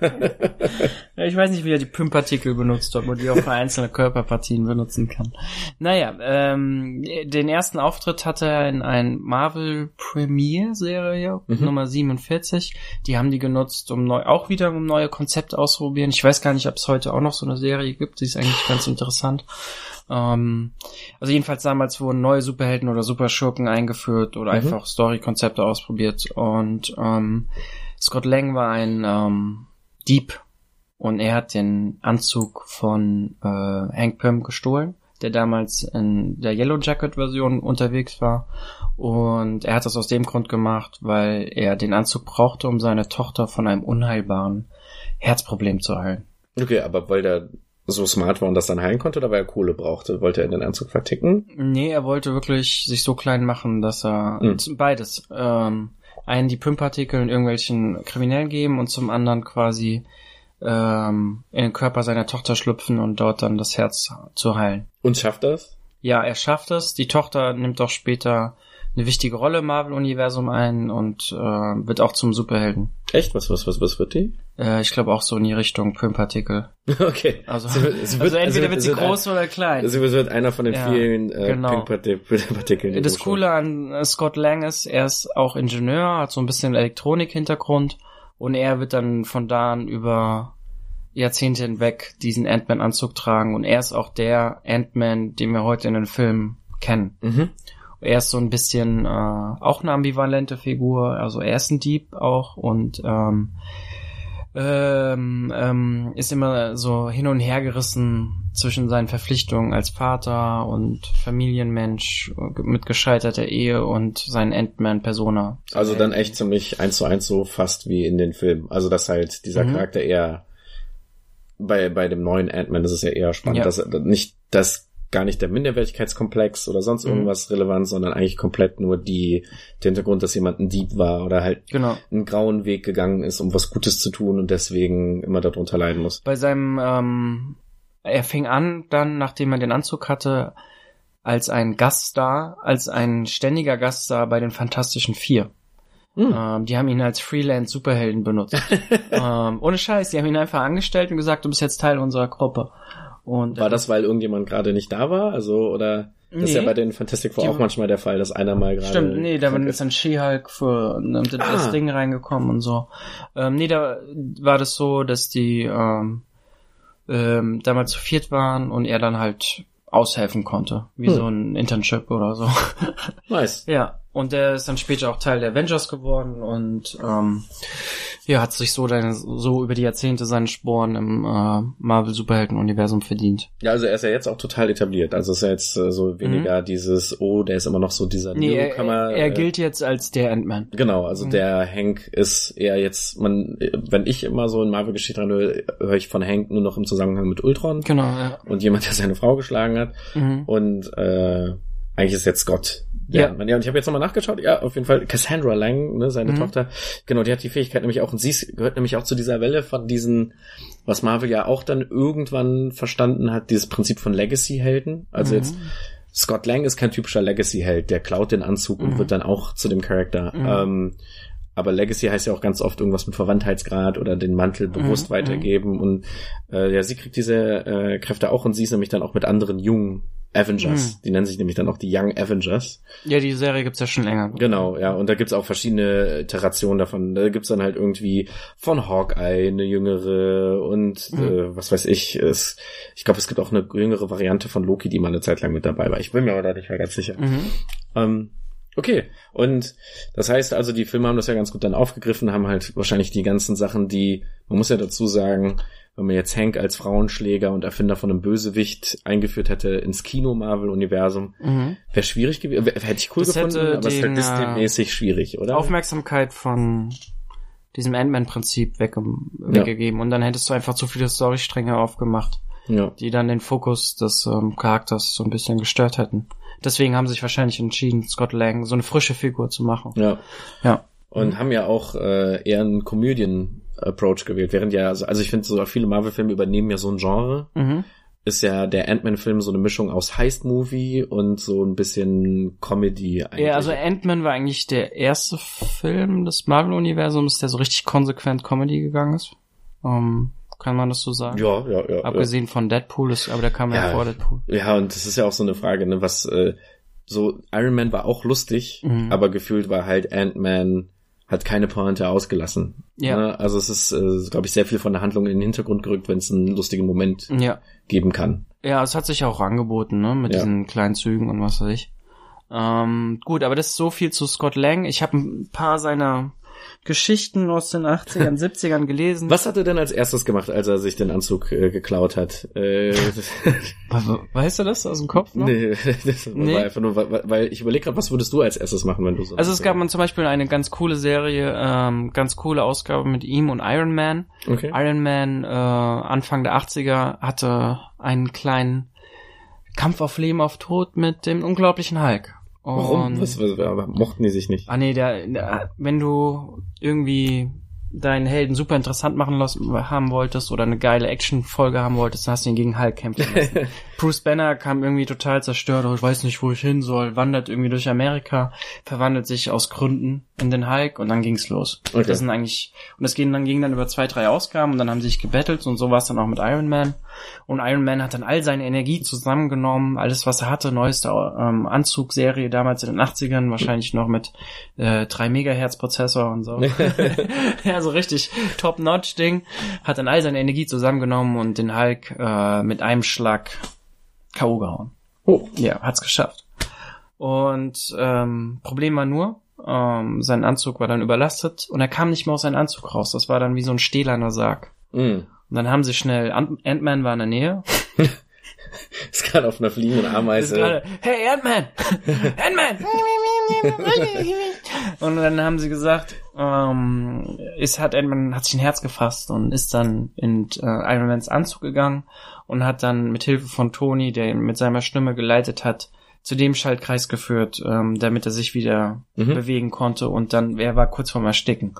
ja, ich weiß nicht, wie er die Pym-Partikel benutzt, ob man die auch für einzelne Körperpartien benutzen kann. Naja, ähm, den ersten Auftritt hatte er in einer Marvel Premiere-Serie, Mhm. Nummer 47. Die haben die genutzt, um neu, auch wieder um neue Konzepte auszuprobieren. Ich weiß gar nicht, ob es heute auch noch so eine Serie gibt. Die ist eigentlich ganz interessant. Ähm, also jedenfalls damals wurden neue Superhelden oder Superschurken eingeführt oder Mhm. einfach Story-Konzepte ausprobiert. Und ähm, Scott Lang war ein ähm, Dieb und er hat den Anzug von äh, Hank Pym gestohlen. der damals in der Yellow Jacket Version unterwegs war. Und er hat das aus dem Grund gemacht, weil er den Anzug brauchte, um seine Tochter von einem unheilbaren Herzproblem zu heilen. Okay, aber weil der so smart war und das dann heilen konnte, oder weil er Kohle brauchte? Wollte er den Anzug verticken? Nee, er wollte wirklich sich so klein machen, dass er Hm. beides. Ähm, einen die Pimpartikel in irgendwelchen Kriminellen geben und zum anderen quasi ähm, in den Körper seiner Tochter schlüpfen und dort dann das Herz zu heilen. Und schafft das? Ja, er schafft es. Die Tochter nimmt auch später eine wichtige Rolle im Marvel-Universum ein und äh, wird auch zum Superhelden. Echt? Was, was, was, was wird die? Äh, ich glaube auch so in die Richtung Pimpartikel. okay. Also, Sie wird- sie also wird- entweder sie wird sie wird ein- groß oder klein. Sie wird einer von den Ja, vielen äh, genau. Pink-Partikeln. die Das Coole an äh, Scott Lang ist, er ist auch Ingenieur, hat so ein bisschen Elektronik-Hintergrund und er wird dann von da an über Jahrzehnte hinweg diesen Ant-Man-Anzug tragen und er ist auch der Ant-Man, den wir heute in den Filmen kennen. Mhm. Er ist so ein bisschen äh, auch eine ambivalente Figur, also er ist ein Dieb auch und ähm, ähm, ähm, ist immer so hin und her gerissen zwischen seinen Verpflichtungen als Vater und Familienmensch mit gescheiterter Ehe und seinen Ant-Man-Persona. Also dann echt ziemlich eins zu eins so fast wie in den Filmen. Also dass halt dieser Mhm. Charakter eher bei, bei dem neuen Ant-Man, das ist ja eher spannend, Ja. dass er nicht das gar nicht der Minderwertigkeitskomplex oder sonst Mhm. irgendwas relevant, sondern eigentlich komplett nur die, der Hintergrund, dass jemand ein Dieb war oder halt Genau. einen grauen Weg gegangen ist, um was Gutes zu tun und deswegen immer darunter leiden muss. Bei seinem, ähm, er fing an dann, nachdem er den Anzug hatte, als ein Gaststar, als ein ständiger Gaststar bei den Fantastischen Vier. Hm. Ähm, die haben ihn als Freelance-Superhelden benutzt. ähm, ohne Scheiß, die haben ihn einfach angestellt und gesagt, du bist jetzt Teil unserer Gruppe. Und War das, weil irgendjemand gerade nicht da war? Also, oder das ist Nee. ja bei den Fantastic Four auch manchmal der Fall, dass einer mal gerade. Stimmt, nee, da ist ist. dann She-Hulk für ne, das Ah. Ding reingekommen und so. Ähm, nee, da war das so, dass die ähm, ähm, damals zu viert waren und er dann halt aushelfen konnte. Wie Hm. so ein Internship oder so. Nice. ja, und der ist dann später auch Teil der Avengers geworden und ähm, ja, hat sich so, deine, so über die Jahrzehnte seine Sporen im äh, Marvel-Superhelden-Universum verdient. Ja, also er ist ja jetzt auch total etabliert. Also ist ja jetzt äh, so weniger dieses, oh, der ist immer noch so dieser Mhm. Nee, er, Newcomer. er äh, gilt jetzt als der Ant-Man. Genau, also Mhm. der Hank ist eher jetzt, man, wenn ich immer so in Marvel-Geschichte höre, höre ich von Hank nur noch im Zusammenhang mit Ultron Genau, ja. und jemand, der seine Frau geschlagen hat. Mhm. Und äh, eigentlich ist jetzt Scott. Der Ja. Ja, und ich habe jetzt nochmal nachgeschaut, ja, auf jeden Fall Cassandra Lang, ne, seine Mhm. Tochter, genau, die hat die Fähigkeit nämlich auch, und sie gehört nämlich auch zu dieser Welle von diesen, was Marvel ja auch dann irgendwann verstanden hat, dieses Prinzip von Legacy-Helden. Also Mhm. jetzt, Scott Lang ist kein typischer Legacy-Held, der klaut den Anzug und Mhm. wird dann auch zu dem Charakter. Mhm. Ähm, aber Legacy heißt ja auch ganz oft irgendwas mit Verwandtheitsgrad oder den Mantel bewusst Mhm, weitergeben. Und äh, ja, sie kriegt diese äh, Kräfte auch und sie ist nämlich dann auch mit anderen jungen Avengers. Mhm. Die nennen sich nämlich dann auch die Young Avengers. Ja, die Serie gibt's ja schon länger. Genau, ja. Und da gibt's auch verschiedene Iterationen davon. Da gibt's dann halt irgendwie von Hawkeye eine jüngere und Mhm. äh, was weiß ich. Es, ich glaube, es gibt auch eine jüngere Variante von Loki, die mal eine Zeit lang mit dabei war. Ich bin mir aber da nicht mehr ganz sicher. Mhm. Ähm, okay, und das heißt also, die Filme haben das ja ganz gut dann aufgegriffen, haben halt wahrscheinlich die ganzen Sachen, die, man muss ja dazu sagen, wenn man jetzt Hank als Frauenschläger und Erfinder von einem Bösewicht eingeführt hätte ins Kino-Marvel-Universum, Mhm. wäre schwierig gewesen, hätte ich cool Das gefunden, aber es ist halt den, Disney-mäßig schwierig, oder? Aufmerksamkeit von diesem Ant-Man-Prinzip wegge weggegeben und dann hättest du einfach zu viele Storystränge aufgemacht, ja. die dann den Fokus des ähm, Charakters so ein bisschen gestört hätten. Deswegen haben sie sich wahrscheinlich entschieden, Scott Lang so eine frische Figur zu machen. ja. Ja. Und haben ja auch äh, eher einen Komödien-Approach gewählt, während ja, also, also ich finde, so viele Marvel-Filme übernehmen ja so ein Genre. Mhm. ist ja der Ant-Man-Film so eine Mischung aus Heist-Movie und so ein bisschen Comedy eigentlich. Ja, also Ant-Man war eigentlich der erste Film des Marvel-Universums, der so richtig konsequent Comedy gegangen ist. Ähm, kann man das so sagen? ja, ja, ja. Abgesehen von Deadpool, ist, aber der kam ja, Ja. vor Deadpool. Ja. ja, und das ist ja auch so eine Frage, ne, was äh, so Iron Man war auch lustig, Mhm. aber gefühlt war halt Ant-Man hat keine Pointe ausgelassen. Ja. Ne? Also es ist, äh, glaube ich, sehr viel von der Handlung in den Hintergrund gerückt, wenn es einen lustigen Moment Ja. geben kann. Ja, es hat sich auch angeboten, ne, mit Ja. diesen kleinen Zügen und was weiß ich. Ähm, gut, aber das ist so viel zu Scott Lang. Ich habe ein paar seiner Geschichten aus den 80ern, 70ern gelesen. Was hat er denn als erstes gemacht, als er sich den Anzug äh, geklaut hat? Äh, Weißt du das aus dem Kopf noch? nee, das Nee. war einfach nur, weil, weil ich überlege gerade, was würdest du als erstes machen, wenn du so. Also es gab man zum Beispiel eine ganz coole Serie, ähm, ganz coole Ausgabe mit ihm und Iron Man. Okay. Iron Man äh, Anfang der 80er hatte einen kleinen Kampf auf Leben auf Tod mit dem unglaublichen Hulk. Und Warum? Was, was, aber mochten die sich nicht? Ah nee, der, der, wenn du irgendwie deinen Helden super interessant machen los, haben wolltest oder eine geile Action-Folge haben wolltest, dann hast du ihn gegen Hulk kämpfen lassen. Bruce Banner kam irgendwie total zerstört, oh, ich weiß nicht, wo ich hin soll, wandert irgendwie durch Amerika, verwandelt sich aus Gründen in den Hulk und dann ging's los. Okay. Das sind eigentlich, und das ging dann, ging dann über zwei, drei Ausgaben und dann haben sie sich gebettelt und so war es dann auch mit Iron Man. Und Iron Man hat dann all seine Energie zusammengenommen, alles was er hatte, neueste ähm, Anzugserie damals in den 80ern, wahrscheinlich noch mit äh, 3 Megahertz Prozessor und so. ja, so richtig Top-Notch-Ding. Hat dann all seine Energie zusammengenommen und den Hulk äh, mit einem Schlag K.O. gehauen. Oh. Ja, hat's geschafft. Und ähm, Problem war nur, ähm, sein Anzug war dann überlastet und er kam nicht mehr aus seinem Anzug raus. Das war dann wie so ein stählerner Sarg. Mm. Und dann haben sie schnell, Ant- Ant-Man war in der Nähe. Ist gerade auf einer fliegenden Ameise. gerade, hey Ant-Man! Ant-Man! Und dann haben sie gesagt, ähm, ist, hat Ant-Man hat sich ein Herz gefasst und ist dann in äh, Iron Mans Anzug gegangen und hat dann mit Hilfe von Tony, der ihn mit seiner Stimme geleitet hat, zu dem Schaltkreis geführt, ähm, damit er sich wieder Mhm. bewegen konnte und dann, er war kurz vorm Ersticken.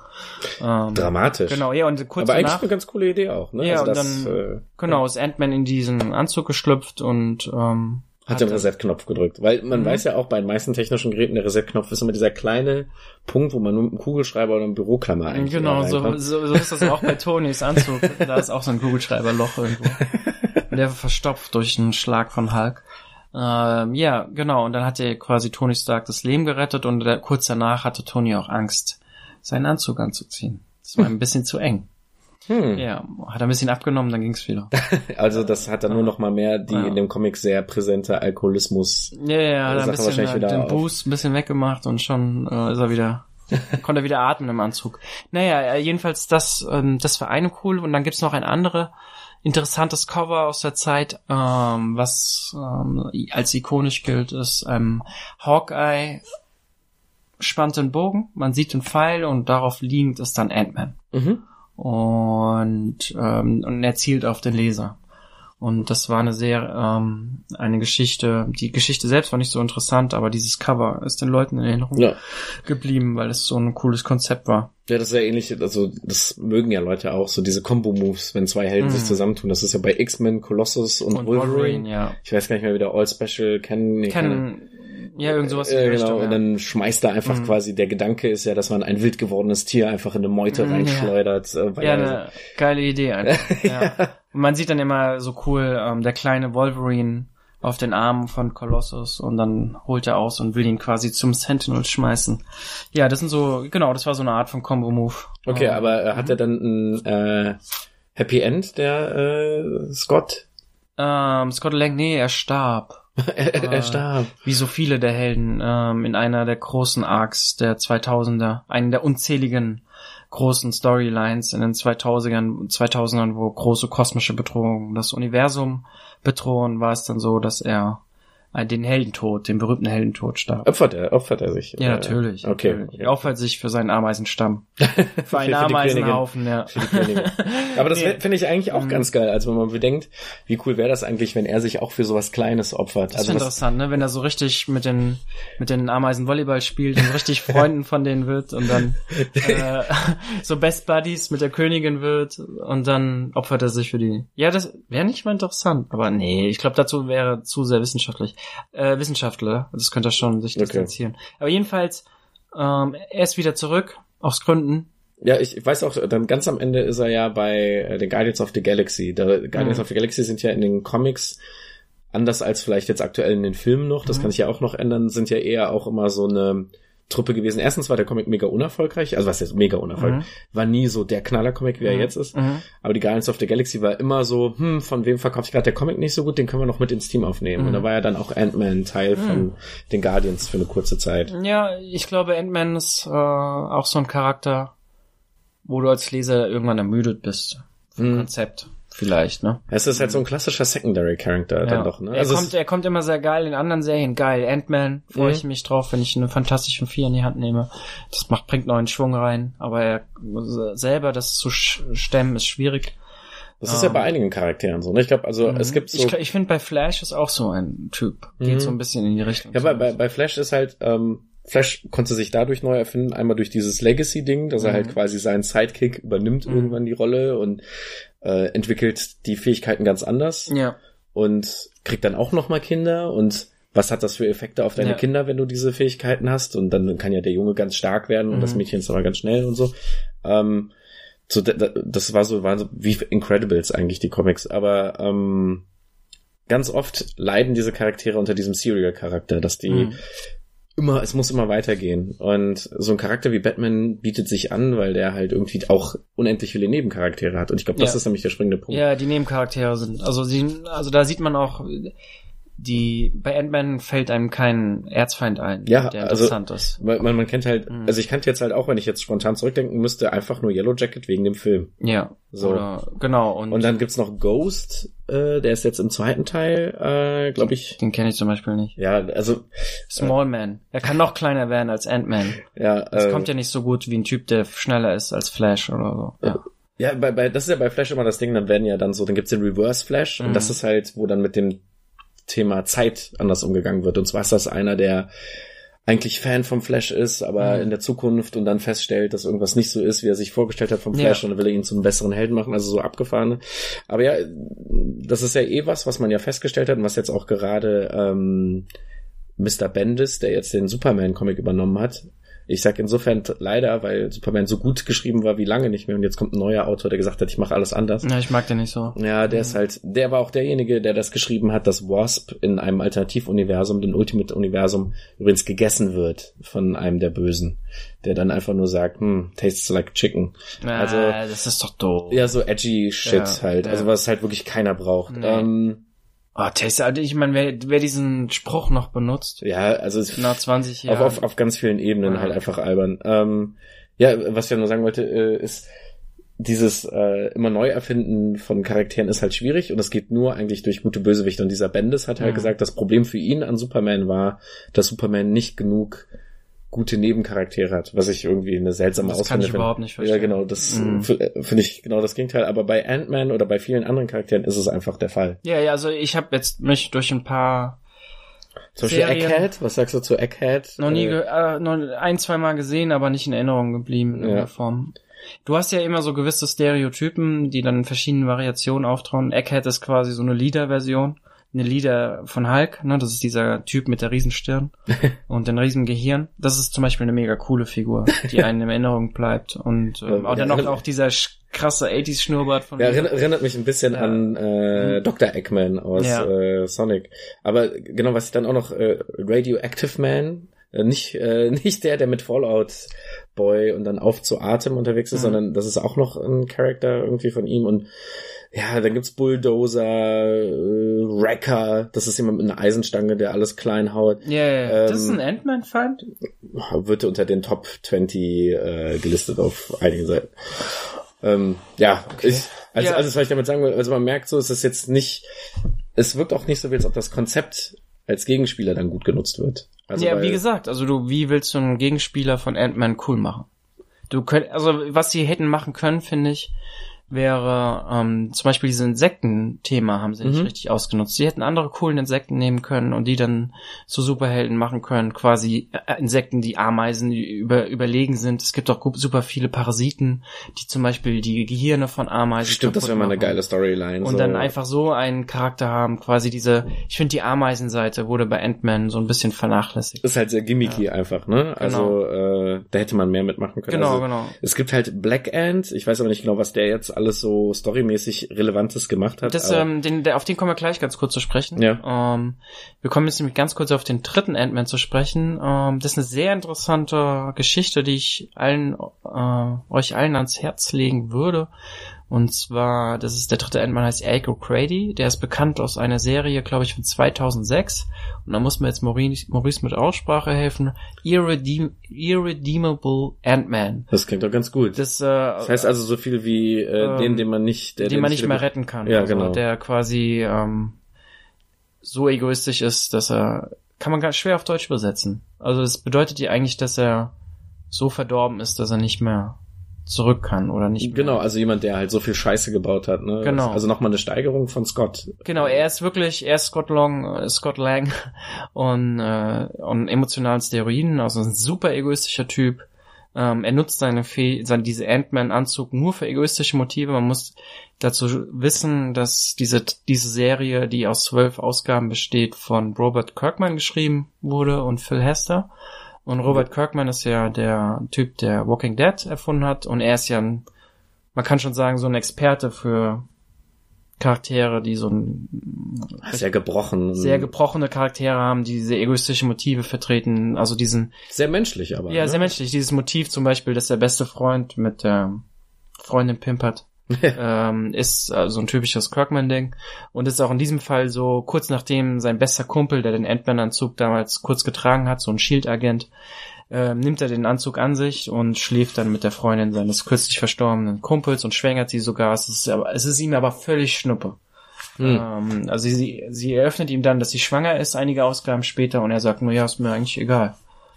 Ähm, Dramatisch. Genau, ja, und kurz Aber eigentlich danach, eine ganz coole Idee auch, ne? Ja, also und das, dann- äh, genau, ist Ant-Man in diesen Anzug geschlüpft und ähm, hat den Reset-Knopf gedrückt. Weil man Mhm. weiß ja auch bei den meisten technischen Geräten, der Reset-Knopf ist immer dieser kleine Punkt, wo man nur mit einem Kugelschreiber oder einem Büroklammer eigentlich Genau, so, so, so ist das auch bei Tonys Anzug. Da ist auch so ein Kugelschreiberloch irgendwo. Und der verstopft durch einen Schlag von Hulk. Ähm, ja, genau. Und dann hat er quasi Tony Stark das Leben gerettet und der, kurz danach hatte Tony auch Angst, seinen Anzug anzuziehen. Das war ein bisschen zu eng. Hm. Ja, hat er ein bisschen abgenommen, dann ging's wieder. Also das hat dann nur noch mal mehr die Ja. in dem Comic sehr präsente Alkoholismus. Ja, ja, hat er Sache ein bisschen wahrscheinlich äh, wieder den. Boost ein bisschen weggemacht und schon äh, ist er wieder, konnte er wieder atmen im Anzug. Naja, äh, jedenfalls das, ähm, das war eine cool und dann gibt's noch ein andere interessantes Cover aus der Zeit, ähm, was ähm, als ikonisch gilt, ist ähm, Hawkeye spannt den Bogen, man sieht den Pfeil und darauf liegend ist dann Ant-Man Mhm. und, ähm, und er zielt auf den Leser. Und das war eine sehr, ähm, eine Geschichte, die Geschichte selbst war nicht so interessant, aber dieses Cover ist den Leuten in Erinnerung Ja. geblieben, weil es so ein cooles Konzept war. Ja, das ist ja ähnlich, also das mögen ja Leute auch, so diese Combo-Moves, wenn zwei Helden Mhm. sich zusammentun. Das ist ja bei X-Men, Colossus und, Und Wolverine. Wolverine, ja. Ich weiß gar nicht mehr, wie der All-Special kennen. nee, Kennen, ja, irgend sowas. Äh, genau, Richtung, und dann schmeißt er einfach Mhm. quasi, der Gedanke ist ja, dass man ein wild gewordenes Tier einfach in eine Meute Mhm, ja. reinschleudert. Äh, Ja, eine geile Idee einfach. ja. Und man sieht dann immer so cool, ähm, der kleine Wolverine auf den Armen von Colossus und dann holt er aus und will ihn quasi zum Sentinel schmeißen. Ja, das sind so, genau, das war so eine Art von Combo-Move. Okay, Ähm, aber äh, hat er dann ein äh, Happy End, der äh, Scott? Ähm, Scott Lang, nee, er starb. er, Äh, er starb. Wie so viele der Helden ähm, in einer der großen Arcs der 2000er, einen der unzähligen großen Storylines in den 2000ern, 2000ern, wo große kosmische Bedrohungen das Universum bedrohen, war es dann so, dass er den Heldentod, den berühmten Heldentod starb. Opfert er, opfert er sich? Ja, Äh, natürlich. Okay. natürlich. Er opfert sich für seinen Ameisenstamm. Für einen Ameisenhaufen, ja. Aber das Nee. finde ich eigentlich auch Mhm. ganz geil, also wenn man bedenkt, wie cool wäre das eigentlich, wenn er sich auch für sowas Kleines opfert. Das also ist interessant, ne? Wenn er so richtig mit den mit den Ameisen Volleyball spielt und richtig Freunden von denen wird und dann äh, so Best Buddies mit der Königin wird und dann opfert er sich für die. Ja, das wäre nicht mal interessant, aber nee, ich glaube dazu wäre zu sehr wissenschaftlich. Äh, Wissenschaftler, das könnte er schon sich Okay. distanzieren. Aber jedenfalls, ähm, er ist wieder zurück aus Gründen. Ja, ich weiß auch, dann ganz am Ende ist er ja bei äh, den Guardians of the Galaxy. Der Guardians Mhm. of the Galaxy sind ja in den Comics anders als vielleicht jetzt aktuell in den Filmen noch, das Mhm. kann sich ja auch noch ändern, sind ja eher auch immer so eine Truppe gewesen. Erstens war der Comic mega unerfolgreich, also was jetzt mega unerfolgreich, Mhm. war nie so der Knaller-Comic, wie er Mhm. jetzt ist. Mhm. Aber die Guardians of the Galaxy war immer so, hm, von wem verkauft sich gerade der Comic nicht so gut, den können wir noch mit ins Team aufnehmen. Mhm. Und da war ja dann auch Ant-Man Teil von den Guardians für eine kurze Zeit. Ja, ich glaube, Ant-Man ist äh, auch so ein Charakter, wo du als Leser irgendwann ermüdet bist vom Mhm. Konzept. Vielleicht, ne? Es ist halt so ein klassischer Secondary Character dann doch, ne? Er, Also kommt, es- er kommt immer sehr geil in anderen Serien. Geil. Ant-Man freue Mhm. ich mich drauf, wenn ich einen fantastischen Vier in die Hand nehme. Das macht, bringt neuen Schwung rein. Aber er selber das zu stemmen ist schwierig. das ist ja ähm, bei einigen Charakteren so, ne? Ich glaube, also es Mhm. gibt so Ich, ich finde bei Flash ist auch so ein Typ. Geht Mhm. so ein bisschen in die Richtung. Ja, bei, bei, bei Flash ist halt, ähm, Flash konnte sich dadurch neu erfinden, einmal durch dieses Legacy-Ding, dass er Mhm. halt quasi seinen Sidekick übernimmt Mhm. irgendwann die Rolle und äh, entwickelt die Fähigkeiten ganz anders ja. und kriegt dann auch nochmal Kinder und was hat das für Effekte auf deine Ja. Kinder, wenn du diese Fähigkeiten hast? Und dann kann ja der Junge ganz stark werden und Mhm. das Mädchen ist aber ganz schnell und so. Ähm, so das war so, waren so wie Incredibles eigentlich die Comics, aber ähm, ganz oft leiden diese Charaktere unter diesem Serial-Charakter, dass die Mhm. Immer, es muss immer weitergehen. Und so ein Charakter wie Batman bietet sich an, weil der halt irgendwie auch unendlich viele Nebencharaktere hat. Und ich glaube, das Ja. ist nämlich der springende Punkt. Ja, die Nebencharaktere sind, also sie, also da sieht man auch, die, bei Ant-Man fällt einem kein Erzfeind ein, Ja, der also- interessant ist. Man, man, kennt halt, Mhm. also ich kannte jetzt halt auch, wenn ich jetzt spontan zurückdenken müsste, einfach nur Yellow Jacket wegen dem Film. Ja, So. Oder, genau, und, Und dann gibt's noch Ghost, äh, der ist jetzt im zweiten Teil, äh, glaube ich. den kenne ich zum Beispiel nicht. Ja, also Small Man. Er kann noch kleiner werden als Ant-Man. ja, Das äh, kommt ja nicht so gut wie ein Typ, der schneller ist als Flash oder so. Ja. Ja, bei, bei, das ist ja bei Flash immer das Ding, dann werden ja dann so, dann gibt's den Reverse Flash Mhm. und das ist halt, wo dann mit dem Thema Zeit anders umgegangen wird. Und zwar ist das einer, der eigentlich Fan vom Flash ist, aber Mhm. in der Zukunft und dann feststellt, dass irgendwas nicht so ist, wie er sich vorgestellt hat vom Flash Ja. und dann will er ihn zu einem besseren Helden machen, also so abgefahrene. Aber ja, das ist ja eh was, was man ja festgestellt hat und was jetzt auch gerade ähm, Mr. Bendis, der jetzt den Superman-Comic übernommen hat, ich sag insofern leider, weil Superman so gut geschrieben war wie lange nicht mehr und jetzt kommt ein neuer Autor, der gesagt hat, ich mache alles anders. ja, ich mag den nicht so. Ja, der ist halt, der war auch derjenige, der das geschrieben hat, dass Wasp in einem Alternativuniversum, dem Ultimate-Universum, übrigens gegessen wird von einem der Bösen, der dann einfach nur sagt, hm, tastes like chicken. Also- Ah, das ist doch doof. Ja, so edgy Shit Ja, halt, ja. also was halt wirklich keiner braucht. Nee. Ähm, Oh, Taste, also ich meine, wer, wer diesen Spruch noch benutzt, ja, also es nach 20 auf, Jahren. auf, auf ganz vielen Ebenen Ja. halt einfach albern. Ähm, ja, was ich ja nur sagen wollte, äh, ist, dieses äh, immer neu erfinden von Charakteren ist halt schwierig und es geht nur eigentlich durch gute Bösewichte. Und dieser Bendis hat halt Mhm. gesagt, das Problem für ihn an Superman war, dass Superman nicht genug gute Nebencharaktere hat, was ich irgendwie eine seltsame Das kann ich finde. überhaupt nicht Ja, verstehen. genau, das äh, finde ich genau das Gegenteil. Aber bei Ant-Man oder bei vielen anderen Charakteren ist es einfach der Fall. ja, ja, also ich habe jetzt mich durch ein paar Zum Beispiel Serien- Egghead, was sagst du zu Egghead? noch nie, Äh, äh, noch ein, zwei Mal gesehen, aber nicht in Erinnerung geblieben in Ja. irgendeiner Form. Du hast ja immer so gewisse Stereotypen, die dann in verschiedenen Variationen auftrauen. Egghead ist quasi so eine Leader-Version. Eine Leader von Hulk, ne? Das ist dieser Typ mit der Riesenstirn und dem riesen Gehirn. Das ist zum Beispiel eine mega coole Figur, die einen in Erinnerung bleibt. Und ähm, Ja, auch dann noch ja. auch dieser krasse 80s Schnurrbart von Ja, erinnert, erinnert mich ein bisschen Ja. an äh, Dr. Eggman aus Ja. äh, Sonic. Aber genau, was ich dann auch noch äh, Radioactive Man, äh, nicht äh, nicht der, der mit Fallout Boy und dann auf zu Atem unterwegs ist, Mhm. sondern das ist auch noch ein Charakter irgendwie von ihm und ja, dann gibt's Bulldozer, äh, Wrecker, das ist jemand mit einer Eisenstange, der alles klein haut. Ja, ja, ja. das ist Ähm, ein Ant-Man-Feind? Wird unter den Top 20 äh, gelistet auf einigen Seiten. Ähm, ja, ich, also Ja. alles, was ich damit sagen will, also man merkt so, es ist jetzt nicht, es wirkt auch nicht so, wie als ob das Konzept als Gegenspieler dann gut genutzt wird. Also ja, weil- wie gesagt, also du, wie willst du einen Gegenspieler von Ant-Man cool machen? Du könnt, also was sie hätten machen können, finde ich, wäre ähm, zum Beispiel dieses Insekten-Thema haben sie nicht Mhm. richtig ausgenutzt. Sie hätten andere coolen Insekten nehmen können und die dann zu Superhelden machen können, quasi äh, Insekten, die Ameisen die über, überlegen sind. Es gibt auch super viele Parasiten, die zum Beispiel die Gehirne von Ameisen Stimmt, das wäre mal eine geile Storyline. Und so. dann einfach so einen Charakter haben, quasi diese, ich finde die Ameisenseite wurde bei Ant-Man so ein bisschen vernachlässigt. ist halt sehr gimmicky einfach, ne? Also äh, da hätte man mehr mitmachen können. Genau, also, genau. Es gibt halt Black Ant, ich weiß aber nicht genau, was der jetzt alles so storymäßig Relevantes gemacht hat. Das, ähm, den, auf den kommen wir gleich ganz kurz zu sprechen. Ja. Ähm, wir kommen jetzt nämlich ganz kurz auf den dritten Ant-Man zu sprechen. Ähm, das ist eine sehr interessante Geschichte, die ich allen, äh, euch allen ans Herz legen würde. Und zwar, das ist der dritte Ant-Man heißt Eric O'Grady. Der ist bekannt aus einer Serie, glaube ich, von 2006. Und da muss mir jetzt Maurice, Maurice mit Aussprache helfen. Irredeem, Irredeemable Ant-Man. das klingt doch ganz gut. Das, äh, Das heißt also so viel wie äh, Ähm, den, den man nicht, der, den der man nicht mehr retten kann. Ja, also, genau. Der quasi ähm, so egoistisch ist, dass er kann man ganz schwer auf Deutsch übersetzen. Also es bedeutet ja eigentlich, dass er so verdorben ist, dass er nicht mehr zurück kann oder nicht mehr. Genau, also jemand, der halt so viel Scheiße gebaut hat. Ne? Genau. Also nochmal eine Steigerung von Scott. Genau, er ist wirklich, er ist Scott Long, äh, Scott Lang und, äh, und emotionalen Steroiden, also ein super egoistischer Typ. Ähm, er nutzt seine Fäh seine, diese Ant-Man-Anzug nur für egoistische Motive. Man muss dazu wissen, dass diese, diese Serie, die aus zwölf Ausgaben besteht, von Robert Kirkman geschrieben wurde und Phil Hester. Und Robert Kirkman ist ja der Typ, der Walking Dead erfunden hat. Und er ist ja ein, man kann schon sagen, so ein Experte für Charaktere, die so ein Sehr gebrochen. sehr gebrochene Charaktere haben, die diese egoistische Motive vertreten. Also diesen, sehr menschlich aber. ja, ne? sehr menschlich. Dieses Motiv zum Beispiel, dass der beste Freund mit der Freundin pimpert, ähm, ist äh, so ein typisches Kirkman-Ding. Und ist auch in diesem Fall so, kurz nachdem sein bester Kumpel, der den Ant-Man-Anzug damals kurz getragen hat, so ein Shield-Agent, ähm, nimmt er den Anzug an sich und schläft dann mit der Freundin seines kürzlich verstorbenen Kumpels und schwängert sie sogar. Es ist, aber, es ist ihm aber völlig schnuppe. Hm. Ähm, also sie, sie eröffnet ihm dann, dass sie schwanger ist, einige Ausgaben später, und er sagt nur, ja, ist mir eigentlich egal.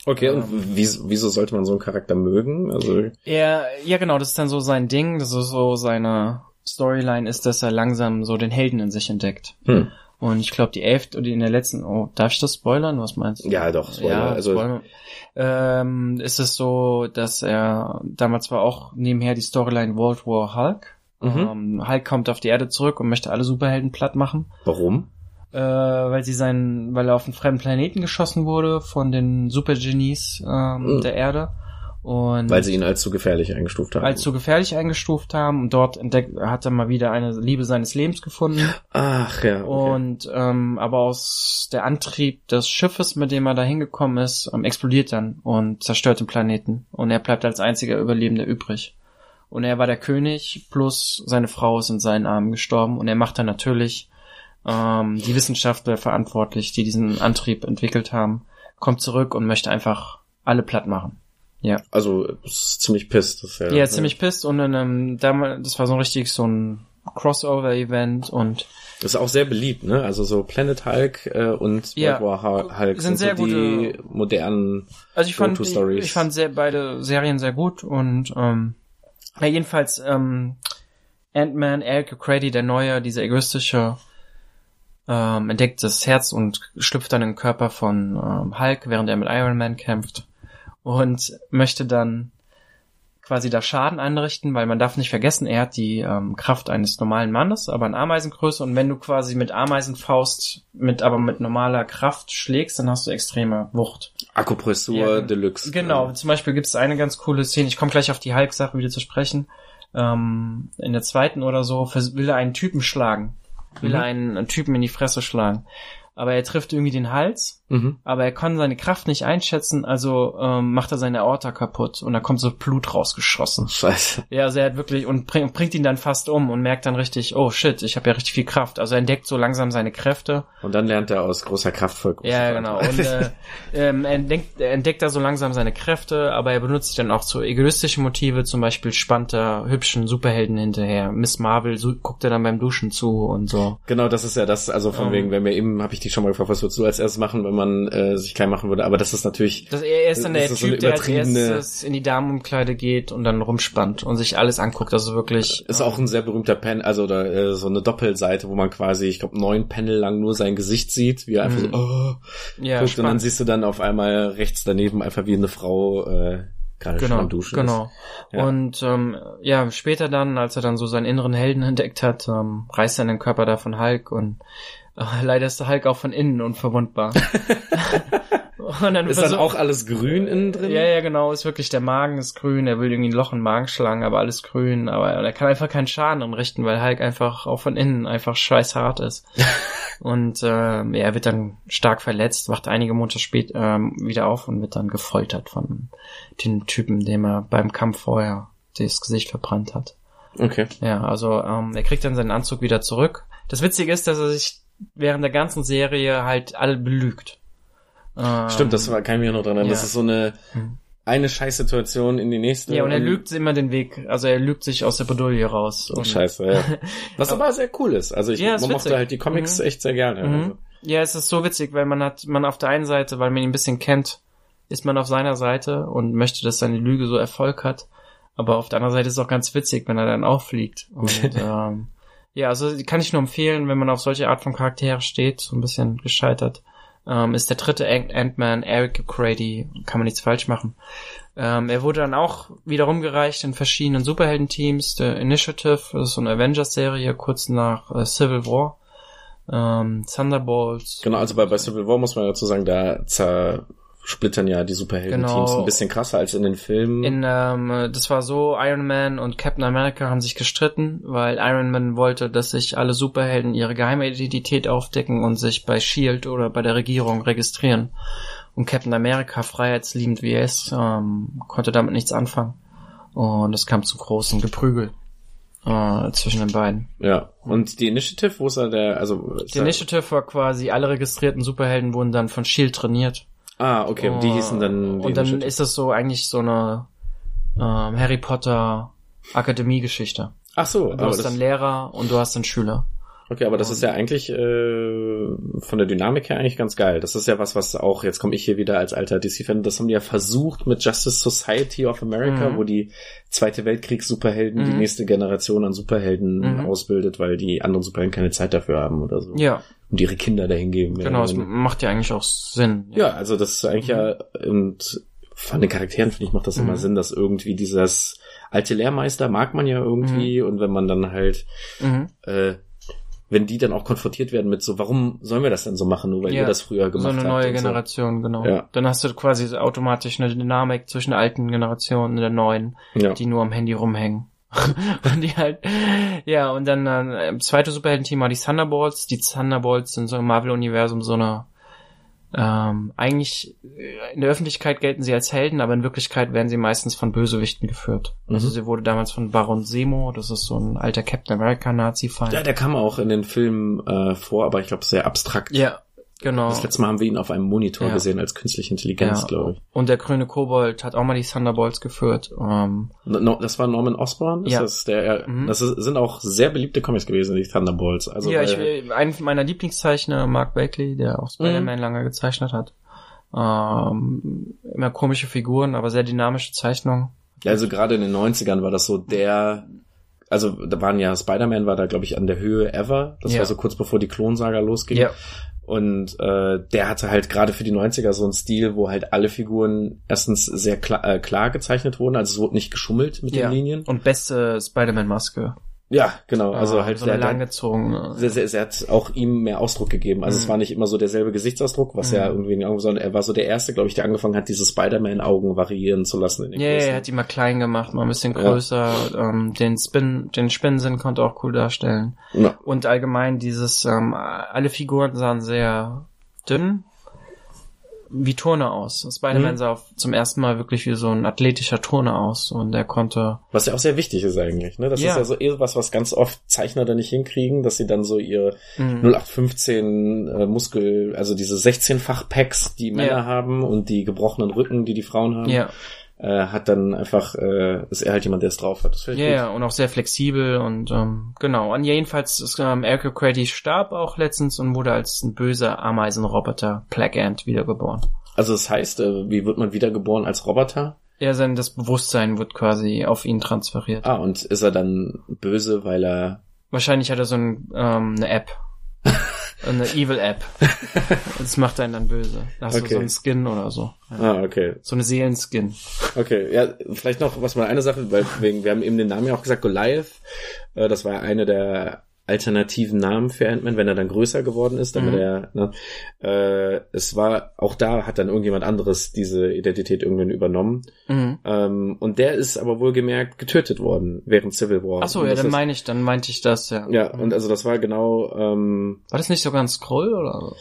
Okay, und Ähm. wieso, wieso sollte man so einen Charakter mögen? Also, Er, ja genau, das ist dann so sein Ding, das ist so seine Storyline ist, dass er langsam so den Helden in sich entdeckt. hm. Und ich glaube, die elfte oder in der letzten, oh, darf ich das spoilern? Was meinst du? ja, doch, Spoiler. Ja, also, Spoiler. Ähm, ist es so, dass er damals war auch nebenher die Storyline World War Hulk. Mhm. Ähm, Hulk kommt auf die Erde zurück und möchte alle Superhelden platt machen. warum? Äh, weil sie seinen, weil er auf einen fremden Planeten geschossen wurde von den Supergenies ähm, Mhm. der Erde und Weil sie ihn als zu gefährlich eingestuft haben. als zu gefährlich eingestuft haben und dort entdeckt hat er mal wieder eine Liebe seines Lebens gefunden Ach, ja. Okay. und ähm, aber aus der Antrieb des Schiffes, mit dem er da hingekommen ist, ähm, explodiert dann und zerstört den Planeten und er bleibt als einziger Überlebender übrig. Und er war der König, plus seine Frau ist in seinen Armen gestorben und er macht dann natürlich ähm, die Wissenschaftler verantwortlich, die diesen Antrieb entwickelt haben, kommt zurück und möchte einfach alle platt machen. Ja. Also, ist ziemlich pisst. Das ja, Ja, ziemlich pisst und dann, ähm, damals, das war so richtig so ein Crossover-Event und Das ist auch sehr beliebt, ne? Also so Planet Hulk äh, und Ja. World War Hu- Hulk Sind sehr so die gute- modernen Also ich fand, ich, ich fand sehr, beide Serien sehr gut und ähm, ja, jedenfalls ähm, Ant-Man, Eric O'Grady, der neue, dieser egoistische, ähm, entdeckt das Herz und schlüpft dann in den Körper von ähm, Hulk, während er mit Iron Man kämpft und möchte dann quasi da Schaden anrichten, weil man darf nicht vergessen, er hat die ähm, Kraft eines normalen Mannes, aber in Ameisengröße und wenn du quasi mit Ameisenfaust, mit aber mit normaler Kraft schlägst, dann hast du extreme Wucht. Akupressur Ja, Deluxe. Genau, zum Beispiel gibt es eine ganz coole Szene, ich komme gleich auf die Hulk-Sache wieder zu sprechen. Ähm, in der zweiten oder so will er einen Typen schlagen. Will Mhm. einen Typen in die Fresse schlagen. Aber er trifft irgendwie den Hals, Mhm. aber er kann seine Kraft nicht einschätzen, also ähm, macht er seine Aorta kaputt und da kommt so Blut rausgeschossen. Scheiße. Ja, also er hat wirklich und bring, bringt ihn dann fast um und merkt dann richtig, oh shit, ich habe ja richtig viel Kraft. Also er entdeckt so langsam seine Kräfte Und dann lernt er aus großer Kraft voll große ja, genau. Und äh, ähm, er, entdeckt, er entdeckt da so langsam seine Kräfte, aber er benutzt sie dann auch zu egoistischen Motive. Zum Beispiel spannt er hübschen Superhelden hinterher. Miss Marvel so, guckt er dann beim Duschen zu und so. Genau, das ist ja das, also von Ähm. wegen, wenn wir eben, habe ich dich schon mal gefragt, was würdest du als erstes machen, wenn man äh, sich klein machen würde, aber das ist natürlich, Das, er, ist dann der ist so Typ, der als erstes in die Damenumkleide geht und dann rumspannt und sich alles anguckt. Also wirklich. ist auch ein sehr berühmter Pen, also oder, äh, so eine Doppelseite, wo man quasi, ich glaube, neun Panel lang nur sein Gesicht sieht, wie er einfach Mhm. so, oh, ja, guckt, und dann spannend. siehst du dann auf einmal rechts daneben einfach wie eine Frau äh, gerade schon Genau, am Duschen genau. Ja. Und ähm, ja, später dann, als er dann so seinen inneren Helden entdeckt hat, ähm, reißt er den Körper da von Hulk und äh, leider ist der Hulk auch von innen unverwundbar. Und dann Ist dann auch alles grün innen drin? Ja, ja, genau, ist wirklich, der Magen ist grün, er will irgendwie ein Loch in den Magen schlagen, aber alles grün, aber er kann einfach keinen Schaden anrichten, weil Hulk einfach auch von innen einfach scheißhart ist. und ja, er wird dann stark verletzt, wacht einige Monate später ähm, wieder auf und wird dann gefoltert von dem Typen, dem er beim Kampf vorher das Gesicht verbrannt hat. Okay. Ja, also ähm, er kriegt dann seinen Anzug wieder zurück. Das Witzige ist, dass er sich während der ganzen Serie halt alle belügt. Ähm, Stimmt, das war, kann ich mich noch dran erinnern. Das ja. ist so eine, eine Scheißsituation in die nächste. Ja, und er lügt immer den Weg. Also er lügt sich aus der Bredouille raus. Oh, scheiße, ja. Was aber sehr cool ist. Also ich Ja, man mochte halt die Comics Mhm. echt sehr gerne. Mhm. Also. Ja, es ist so witzig, weil man hat, man auf der einen Seite, weil man ihn ein bisschen kennt, ist man auf seiner Seite und möchte, dass seine Lüge so Erfolg hat. Aber auf der anderen Seite ist es auch ganz witzig, wenn er dann auffliegt. Und ähm, ja, also kann ich nur empfehlen, wenn man auf solche Art von Charaktere steht, so ein bisschen gescheitert. Ähm, ist der dritte Ant- Ant-Man, Eric O'Grady, kann man nichts falsch machen. Ähm, er wurde dann auch wieder rumgereicht in verschiedenen Superhelden-Teams. Der Initiative, das ist so eine Avengers-Serie, kurz nach äh, Civil War. Ähm, Thunderbolts. Genau, also bei, bei Civil War muss man dazu sagen, da zersplittern ja die Superhelden-Teams Genau. ein bisschen krasser als in den Filmen. In, ähm, das war so, Iron Man und Captain America haben sich gestritten, weil Iron Man wollte, dass sich alle Superhelden ihre geheime Identität aufdecken und sich bei SHIELD oder bei der Regierung registrieren. Und Captain America, freiheitsliebend wie er ist, ähm, konnte damit nichts anfangen. Und es kam zu großen Geprügel äh, zwischen den beiden. ja. Und die Initiative, wo ist da der, also Die Initiative war quasi, alle registrierten Superhelden wurden dann von SHIELD trainiert. Ah, okay, und die hießen dann die Und dann ist es so eigentlich so eine ähm, Harry Potter Akademiegeschichte. Ach so, Du aber hast das, dann Lehrer und du hast dann Schüler. Okay, aber das ist ja eigentlich äh, von der Dynamik her eigentlich ganz geil. Das ist ja was, was auch, jetzt komme ich hier wieder als alter DC-Fan, das haben die ja versucht mit Justice Society of America, Mhm. wo die Zweite Weltkriegs-Superhelden die Mhm. nächste Generation an Superhelden Mhm. ausbildet, weil die anderen Superhelden keine Zeit dafür haben oder so. Ja, Und ihre Kinder dahin geben. genau, weniger. macht ja eigentlich auch Sinn. Ja, also das ist eigentlich ja, und von den Charakteren finde ich macht das immer Mhm. Sinn, dass irgendwie dieses alte Lehrmeister mag man ja irgendwie und wenn man dann halt, Mhm. äh, wenn die dann auch konfrontiert werden mit so, warum sollen wir das denn so machen, nur weil Ja, ihr das früher So gemacht eine habt. neue und Generation, genau. Ja. Dann hast du quasi automatisch eine Dynamik zwischen der alten Generation und der neuen, So. Ja. die nur am Handy rumhängen. und die halt, ja, und dann äh, zweite Superhelden-Team war die Thunderbolts. Die Thunderbolts sind so im Marvel-Universum so eine, ähm, eigentlich äh, in der Öffentlichkeit gelten sie als Helden, aber in Wirklichkeit werden sie meistens von Bösewichten geführt. Also Mhm. sie wurde damals von Baron Zemo, das ist so ein alter Captain America Nazi-Feind. ja, der kam auch in den Filmen äh, vor, aber ich glaube sehr abstrakt. ja, genau. Das letzte Mal haben wir ihn auf einem Monitor Ja. gesehen als künstliche Intelligenz, glaube ich. Und der grüne Kobold hat auch mal die Thunderbolts geführt. Ähm, No, das war Norman Osborn. Ist Ja. Das, der, Mhm. das ist, sind auch sehr beliebte Comics gewesen, die Thunderbolts. Also ja, ich, ein meiner Lieblingszeichner, Mark Bakley, der auch Spider-Man lange gezeichnet hat. Ähm, immer komische Figuren, aber sehr dynamische Zeichnungen. Ja, also gerade in den 90ern war das so der, also da waren ja, Spider-Man war da, glaube ich, an der Höhe ever. Das Ja. war so kurz bevor die Klonsaga losging. Und äh, der hatte halt gerade für die 90er so einen Stil, wo halt alle Figuren erstens sehr klar, äh, klar gezeichnet wurden, also es wurde nicht geschummelt mit ja. den Linien. Und beste Spider-Man-Maske. Ja, genau. Also Äh, halt so der, langgezogene. sehr, sehr, sehr hat auch ihm mehr Ausdruck gegeben. Also es Mhm. war nicht immer so derselbe Gesichtsausdruck, was Mhm. ja irgendwie in den Augen, sondern er war so der erste, glaube ich, der angefangen hat, diese Spider-Man-Augen variieren zu lassen in den Ja, yeah, er hat die mal klein gemacht, mal ein bisschen Ja. größer. Ähm, den Spin, den Spinnensinn konnte auch cool darstellen. Ja. Und allgemein dieses, ähm, alle Figuren sahen sehr dünn wie Turner aus. Spider-Man Mhm. sah zum ersten Mal wirklich wie so ein athletischer Turner aus und er konnte Was ja auch sehr wichtig ist eigentlich, ne? Das Ja. ist ja so eher was, was ganz oft Zeichner da nicht hinkriegen, dass sie dann so ihr Mhm. 0815 äh, Muskel, also diese 16-fach Packs, die Männer Ja. haben und die gebrochenen Rücken, die die Frauen haben, ja, äh, hat dann einfach, äh, ist er halt jemand, der es drauf hat. Das ja, ja, und auch sehr flexibel und ähm, genau. Und jedenfalls ist ähm, Eric O'Grady starb auch letztens und wurde als ein böser Ameisenroboter Plague Ant wiedergeboren. Also das heißt, äh, wie wird man wiedergeboren als Roboter? Ja, sein das Bewusstsein wird quasi auf ihn transferiert. Ah, und ist er dann böse, weil er Wahrscheinlich hat er so ein, ähm, eine App. Eine Evil-App. Das macht einen dann böse. Da hast Okay. du so einen Skin oder so. Ja. Ah, okay. So eine Seelenskin. Okay, ja, vielleicht noch was mal eine Sache, weil wegen, wir haben eben den Namen ja auch gesagt, Goliath. Äh, das war eine der alternativen Namen für Ant-Man, wenn er dann größer geworden ist, damit Mhm. er, ne, äh, es war, auch da hat dann irgendjemand anderes diese Identität irgendwann übernommen. Mhm. Ähm, und der ist aber wohlgemerkt getötet worden während Civil War. Ach so, ja, dann ist- meine ich, dann meinte ich das, ja. Ja, und also das war genau, ähm, War das nicht sogar ein Scroll oder?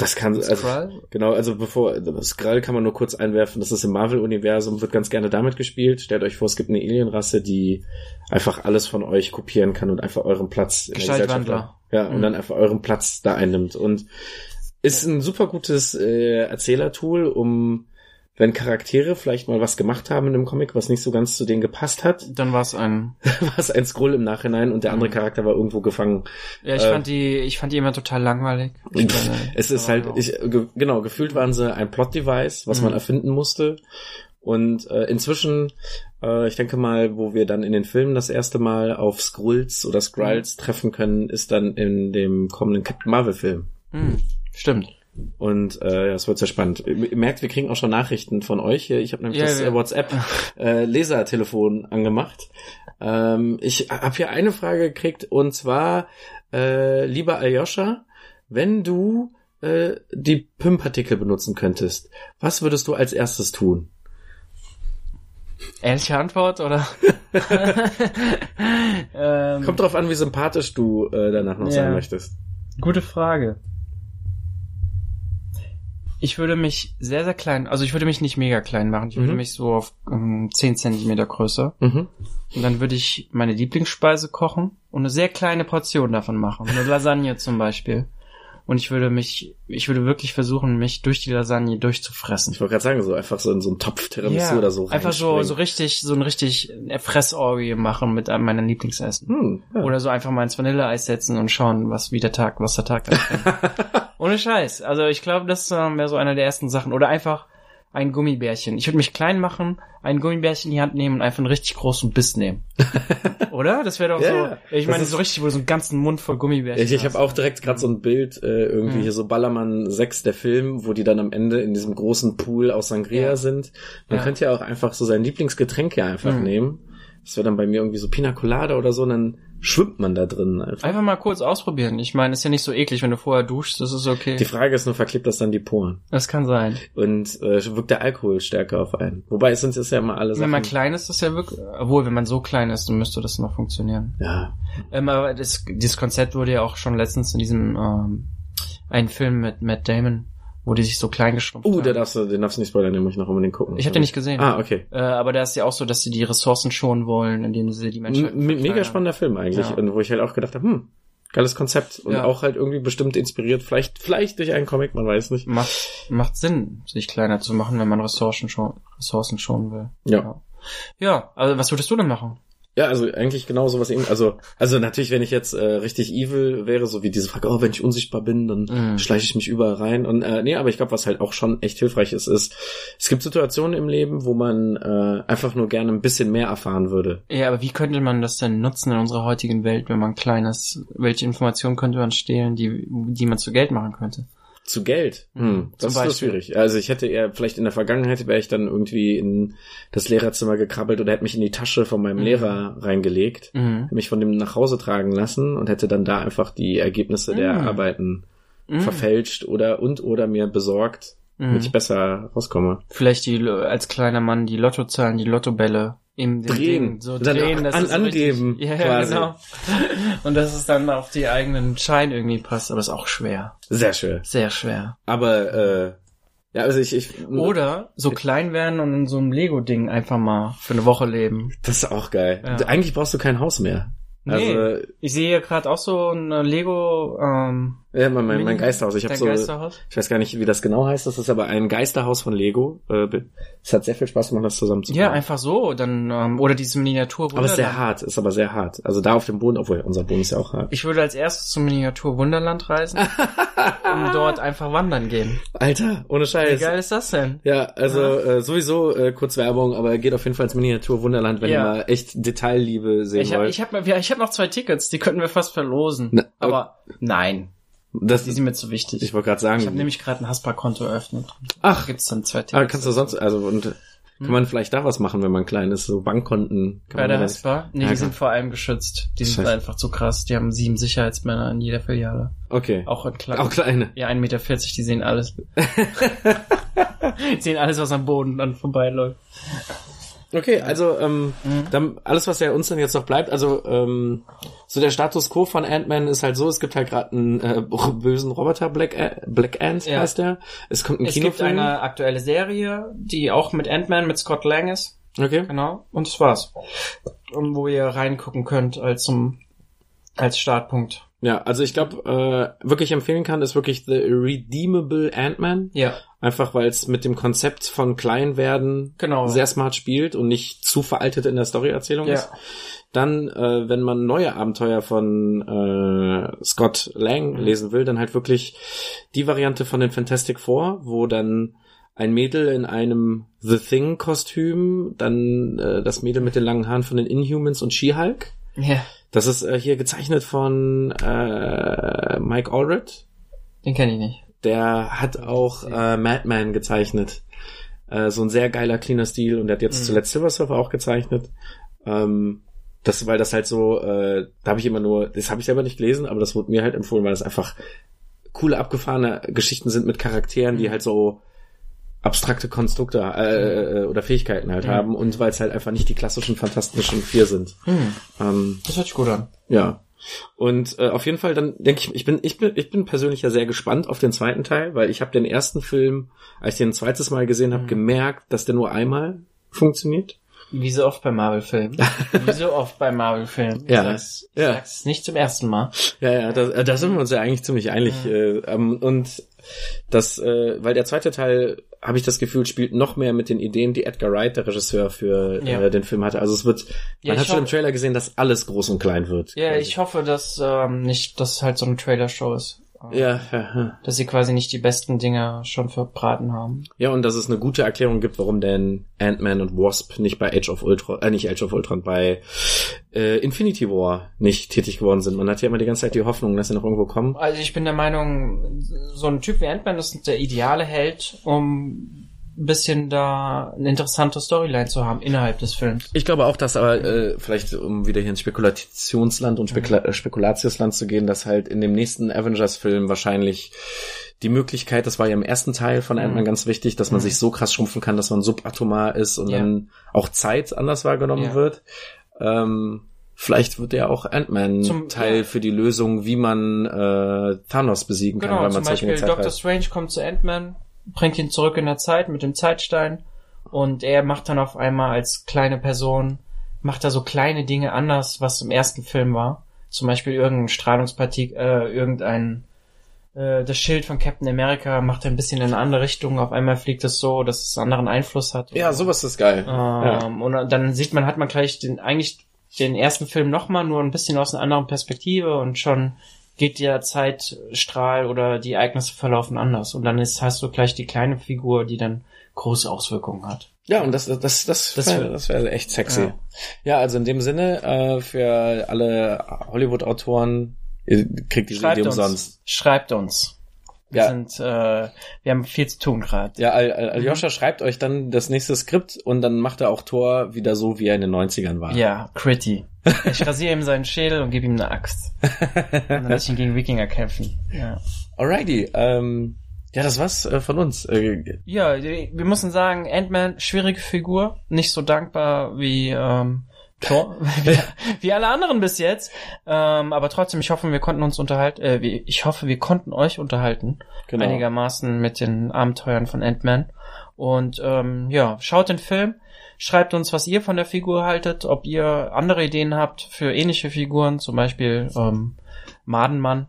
Das kann, also, Skrull? genau, also bevor, Skrull kann man nur kurz einwerfen, das ist im Marvel-Universum, wird ganz gerne damit gespielt. Stellt euch vor, es gibt eine Alienrasse, die einfach alles von euch kopieren kann und einfach euren Platz in der Gesellschaft Gestaltwandler. hat. Ja, und Mhm. dann einfach euren Platz da einnimmt. Und ist ein super gutes äh, Erzählertool, um wenn Charaktere vielleicht mal was gemacht haben in einem Comic, was nicht so ganz zu denen gepasst hat, Dann war es ein. war es ein Scroll im Nachhinein und der andere Mhm. Charakter war irgendwo gefangen. Ja, ich Äh, fand die, ich fand die immer total langweilig. Meine, Es ist halt, ich, ge, genau, gefühlt waren sie ein Plot-Device, was Mhm. man erfinden musste. Und äh, inzwischen, äh, ich denke mal, wo wir dann in den Filmen das erste Mal auf Skrulls oder Skrulls Mhm. treffen können, ist dann in dem kommenden Captain Marvel-Film. Hm, stimmt. Und äh, das wird sehr spannend. Ihr merkt, wir kriegen auch schon Nachrichten von euch hier. Ich habe nämlich Ja, das wir- äh, WhatsApp äh, Lesertelefon angemacht. Ähm, ich habe hier eine Frage gekriegt und zwar, äh, lieber Aljoscha, wenn du äh, die PIM-Partikel benutzen könntest, was würdest du als erstes tun? Ehrliche Antwort, oder? ähm, Kommt drauf an, wie sympathisch du äh, danach noch sein Ja. möchtest. Gute Frage. Ich würde mich sehr, sehr klein, also ich würde mich nicht mega klein machen. Ich würde Mhm. mich so auf ähm, 10 Zentimeter Größe. Mhm. Und dann würde ich meine Lieblingsspeise kochen und eine sehr kleine Portion davon machen. Eine Lasagne zum Beispiel. Und ich würde mich, ich würde wirklich versuchen, mich durch die Lasagne durchzufressen. Ich wollte gerade sagen, so einfach so in so einen Topf Tiramisu oder so einfach so, so richtig, so ein richtig Fressorgie machen mit einem meiner Lieblingsessen. Hm, ja. Oder so einfach mal ins Vanilleeis setzen und schauen, was wie der Tag, was der Tag dann bringt. Ohne Scheiß. Also ich glaube, das wäre so einer der ersten Sachen. Oder einfach ein Gummibärchen. Ich würde mich klein machen, ein Gummibärchen in die Hand nehmen und einfach einen richtig großen Biss nehmen. Oder? Das wäre doch Ja, so. Ich meine, so richtig, wo du so einen ganzen Mund voll Gummibärchen Ich, ich habe auch direkt gerade so ein Bild, äh, irgendwie Mhm. hier so Ballermann 6, der Film, wo die dann am Ende in diesem großen Pool aus Sangria Ja. sind. Man Ja. könnte ja auch einfach so sein Lieblingsgetränk ja einfach Mhm. nehmen. Das wäre dann bei mir irgendwie so Pina Colada oder so, und dann schwimmt man da drin einfach. Einfach mal kurz ausprobieren. Ich meine, ist ja nicht so eklig, wenn du vorher duschst, das ist okay. Die Frage ist nur, verklebt das dann die Poren? Das kann sein. Und äh, wirkt der Alkohol stärker auf einen? Wobei es sind jetzt ja immer alle Sachen. Wenn man klein ist, ist das ja wirklich, obwohl, wenn man so klein ist, dann müsste das noch funktionieren. ja, Ähm, aber das, dieses Konzept wurde ja auch schon letztens in diesem ähm, einen Film mit Matt Damon, wo die sich so klein geschrumpft Uh, haben. der darfst du, den darfst du nicht spoilern, den muss ich noch unbedingt gucken. Ich habe den nicht gesehen. Ah, okay. Äh, aber da ist ja auch so, dass sie die Ressourcen schonen wollen, indem sie die Menschen. Mega spannender Film eigentlich. Ja. Und wo ich halt auch gedacht habe, hm, geiles Konzept. Und Ja. auch halt irgendwie bestimmt inspiriert, vielleicht, vielleicht durch einen Comic, man weiß nicht. Macht, macht Sinn, sich kleiner zu machen, wenn man Ressourcen, schon, Ressourcen schonen will. Ja. ja. Ja, also was würdest du denn machen? Ja, also eigentlich genau sowas eben. Also, also natürlich, wenn ich jetzt äh, richtig evil wäre, so wie diese Frage, oh, wenn ich unsichtbar bin, dann Mhm. schleiche ich mich überall rein. Und äh, nee, aber ich glaube, was halt auch schon echt hilfreich ist, ist, es gibt Situationen im Leben, wo man äh, einfach nur gerne ein bisschen mehr erfahren würde. Ja, aber wie könnte man das denn nutzen in unserer heutigen Welt, wenn man klein ist? Welche Informationen könnte man stehlen, die, die man zu Geld machen könnte? Zu Geld. Hm, zum das ist das Beispiel. schwierig. Also ich hätte eher, vielleicht in der Vergangenheit wäre ich dann irgendwie in das Lehrerzimmer gekrabbelt oder hätte mich in die Tasche von meinem Mhm. Lehrer reingelegt, Mhm. mich von dem nach Hause tragen lassen und hätte dann da einfach die Ergebnisse der Mhm. Arbeiten Mhm. verfälscht oder und oder mir besorgt. Damit ich besser rauskomme. Vielleicht die als kleiner Mann die Lottozahlen, die Lottobälle im Drehen. Ding, so Dann drehen, dass an- richtig- angeben, Ja, quasi. genau. Und dass es dann auf die eigenen Schein irgendwie passt, aber ist auch schwer, Sehr schön. sehr schwer. Aber äh, ja, also ich, ich Oder so klein werden und in so einem Lego-Ding einfach mal für eine Woche leben. das ist auch geil. Ja. Eigentlich brauchst du kein Haus mehr. Nee, Also ich sehe hier gerade auch so ein äh, Lego ähm, ja, mein, mein, mein Geisterhaus. Ich habe so Geisterhaus. Ich weiß gar nicht, wie das genau heißt. Das ist aber ein Geisterhaus von Lego. Äh, Es hat sehr viel Spaß gemacht, das zusammen zu Ja, einfach so, dann ähm, oder diese Miniatur Aber es ist sehr hart, ist aber sehr hart. Also da auf dem Boden, obwohl unser Boden ist ja auch hart. Ich würde als erstes zum Miniatur Wunderland reisen und dort einfach wandern gehen. Alter, ohne Wie Scheiß. geil ist das denn? Ja, also äh, sowieso äh, kurz Werbung, aber geht auf jeden Fall ins Miniatur Wunderland, wenn Ja. ihr mal echt Detailliebe sehen Ich habe wollt. ich hab, ja, ich hab noch zwei Tickets, die könnten wir fast verlosen. Na, aber nein, das, die sind mir zu wichtig. ich wollte gerade sagen. Ich habe nämlich gerade ein Haspa-Konto eröffnet. Ach. gibt's dann zwei Tickets. ah, kannst du sonst, also und Kann man vielleicht da was machen, wenn man klein ist? So Bankkonten. Kann Bei der da- Haspa? Nee, Ja, die sind vor allem geschützt. Die sind einfach zu krass. Die haben sieben Sicherheitsmänner in jeder Filiale. Okay. Auch in klein. Auch kleine. Ja, 1,40 Meter, die sehen alles. sehen alles, was am Boden dann vorbeiläuft. Okay, also ähm, Mhm. dann alles, was ja uns dann jetzt noch bleibt, also ähm, so der Status quo von Ant-Man ist halt so, es gibt halt gerade einen äh, bösen Roboter, Black, A Black Ant Ja. heißt der. Es kommt ein Es gibt Kinofilm. eine aktuelle Serie, die auch mit Ant-Man, mit Scott Lang ist. okay. Genau. Und das war's. Und wo ihr reingucken könnt als zum, als Startpunkt. Ja, also ich glaube, äh, wirklich empfehlen kann, ist wirklich The Redeemable Ant-Man. Ja. Einfach weil es mit dem Konzept von klein werden Genau. sehr smart spielt und nicht zu veraltet in der Storyerzählung Ja. ist. Dann, äh, wenn man neue Abenteuer von äh, Scott Lang Mhm. lesen will, dann halt wirklich die Variante von den Fantastic Four, wo dann ein Mädel in einem The Thing-Kostüm, dann äh, das Mädel mit den langen Haaren von den Inhumans und She-Hulk. Ja. Das ist äh, hier gezeichnet von äh, Mike Allred. Den kenne ich nicht. Der hat auch äh, Madman gezeichnet. Äh, so ein sehr geiler, cleaner Stil. Und der hat jetzt Mhm. zuletzt Silver Surfer auch gezeichnet. Ähm, das, weil das halt so, äh, da habe ich immer nur, das habe ich selber nicht gelesen, aber das wurde mir halt empfohlen, weil das einfach coole, abgefahrene Geschichten sind mit Charakteren, die Mhm. halt so abstrakte Konstrukte äh, äh, oder Fähigkeiten halt Mhm. haben und weil es halt einfach nicht die klassischen fantastischen vier sind. Hm. Ähm, Das hört sich gut an. ja. Und äh, auf jeden Fall dann denke ich, ich bin, ich bin, ich bin persönlich ja sehr gespannt auf den zweiten Teil, weil ich habe den ersten Film, als ich den ein zweites Mal gesehen habe, Mhm. gemerkt, dass der nur einmal funktioniert. Wie so oft bei Marvel-Filmen. Wie so oft bei Marvel-Filmen. Ja. sag's, ich Ja. sag's nicht zum ersten Mal. Ja, ja, da, äh, da sind wir uns ja eigentlich ziemlich einig. Äh, ähm, und das, äh, weil der zweite Teil, habe ich das Gefühl, spielt noch mehr mit den Ideen, die Edgar Wright, der Regisseur für Ja. äh, den Film hatte. Also es wird, Ja, man hat schon im Trailer gesehen, dass alles groß und klein wird. Ja, quasi. ich hoffe, dass ähm, nicht, dass halt so eine Trailer-Show ist. Ja, ja, ja. Dass sie quasi nicht die besten Dinge schon verbraten haben. Ja, und dass es eine gute Erklärung gibt, warum denn Ant-Man und Wasp nicht bei Age of Ultron, äh, nicht Age of Ultron, bei äh, Infinity War nicht tätig geworden sind. Man hat ja immer die ganze Zeit die Hoffnung, dass sie noch irgendwo kommen. Also ich bin der Meinung, so ein Typ wie Ant-Man ist der ideale Held, um ein bisschen da eine interessante Storyline zu haben innerhalb des Films. Ich glaube auch, dass aber, äh, vielleicht um wieder hier ins Spekulationsland und Spekula äh, Spekulatiusland zu gehen, dass halt in dem nächsten Avengers-Film wahrscheinlich die Möglichkeit, das war ja im ersten Teil von Ant-Man Mhm. ganz wichtig, dass man Mhm. sich so krass schrumpfen kann, dass man subatomar ist und Ja. dann auch Zeit anders wahrgenommen Ja. wird. Ähm, vielleicht wird ja auch Ant-Man Zum- Teil ja. für die Lösung, wie man äh, Thanos besiegen kann, Genau, weil zum man in Beispiel Zeit Doctor reist. Strange kommt zu Ant-Man, bringt ihn zurück in der Zeit mit dem Zeitstein und er macht dann auf einmal als kleine Person, macht er so kleine Dinge anders, was im ersten Film war. Zum Beispiel irgendein Strahlungspartikel, äh, irgendein äh, das Schild von Captain America macht er ein bisschen in eine andere Richtung. Auf einmal fliegt es so, dass es einen anderen Einfluss hat. Ja, sowas ist geil. ja. Ähm, Und dann sieht man, hat man gleich den, eigentlich den ersten Film nochmal nur ein bisschen aus einer anderen Perspektive und schon geht der Zeitstrahl oder die Ereignisse verlaufen anders. Und dann ist, hast du gleich die kleine Figur, die dann große Auswirkungen hat. Ja, und das, das, das, Das wäre wär- das wär echt sexy. Ja. Ja. also in dem Sinne, äh, für alle Hollywood-Autoren, ihr kriegt diese Idee umsonst. Schreibt uns. Wir Ja. sind, äh, wir haben viel zu tun gerade. Ja, Al Al Aljoscha Mhm. schreibt euch dann das nächste Skript und dann macht er auch Thor wieder so, wie er in den 90ern war. Ja, Critty. Ich rasiere ihm seinen Schädel und gebe ihm eine Axt. Und dann lass ich ihn gegen Wikinger kämpfen. Ja. Alrighty, ähm, ja, das war's äh, von uns. Äh, Ja, wir müssen sagen, Ant-Man, schwierige Figur, nicht so dankbar wie ähm, Thor, wie, wie alle anderen bis jetzt. Ähm, aber trotzdem, ich hoffe, wir konnten uns unterhalten, äh, ich hoffe, wir konnten euch unterhalten, genau. einigermaßen mit den Abenteuern von Ant-Man. Und ähm, ja, schaut den Film, schreibt uns, was ihr von der Figur haltet, ob ihr andere Ideen habt für ähnliche Figuren, zum Beispiel ähm, Madenmann,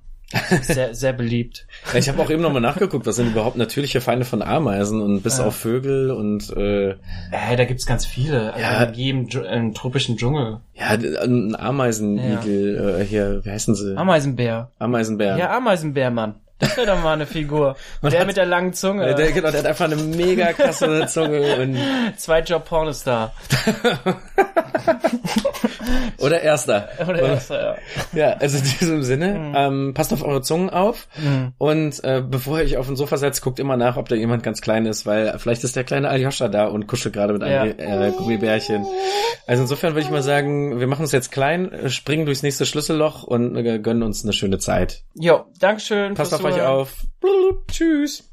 sehr, sehr beliebt. Ja, ich habe auch eben nochmal nachgeguckt, was sind überhaupt natürliche Feinde von Ameisen und bis Ja. auf Vögel und äh, Äh, da gibt's ganz viele. Also Ja. in jedem im tropischen Dschungel. ja, ein Ameisenigel, äh, hier, wie heißen sie? Ameisenbär. Ameisenbär. Ja, Ameisenbär, Mann. Das wäre doch mal eine Figur. Man der hat- mit der langen Zunge. Äh, der, genau, der hat einfach eine mega krasse Zunge und Zweitjob Pornostar. Oder erster. Oder erster, ja. Ja, also in diesem Sinne, ähm, passt auf eure Zungen auf Mhm. und äh, bevor ihr euch auf den Sofa setzt, guckt immer nach, ob da jemand ganz klein ist, weil vielleicht ist der kleine Aljoscha da und kuschelt gerade mit einem Ja. äh, Gummibärchen. Also insofern würde ich mal sagen, wir machen uns jetzt klein, äh, springen durchs nächste Schlüsselloch und äh, gönnen uns eine schöne Zeit. Jo, Dankeschön. Passt auf euch auf. Blub, Tschüss.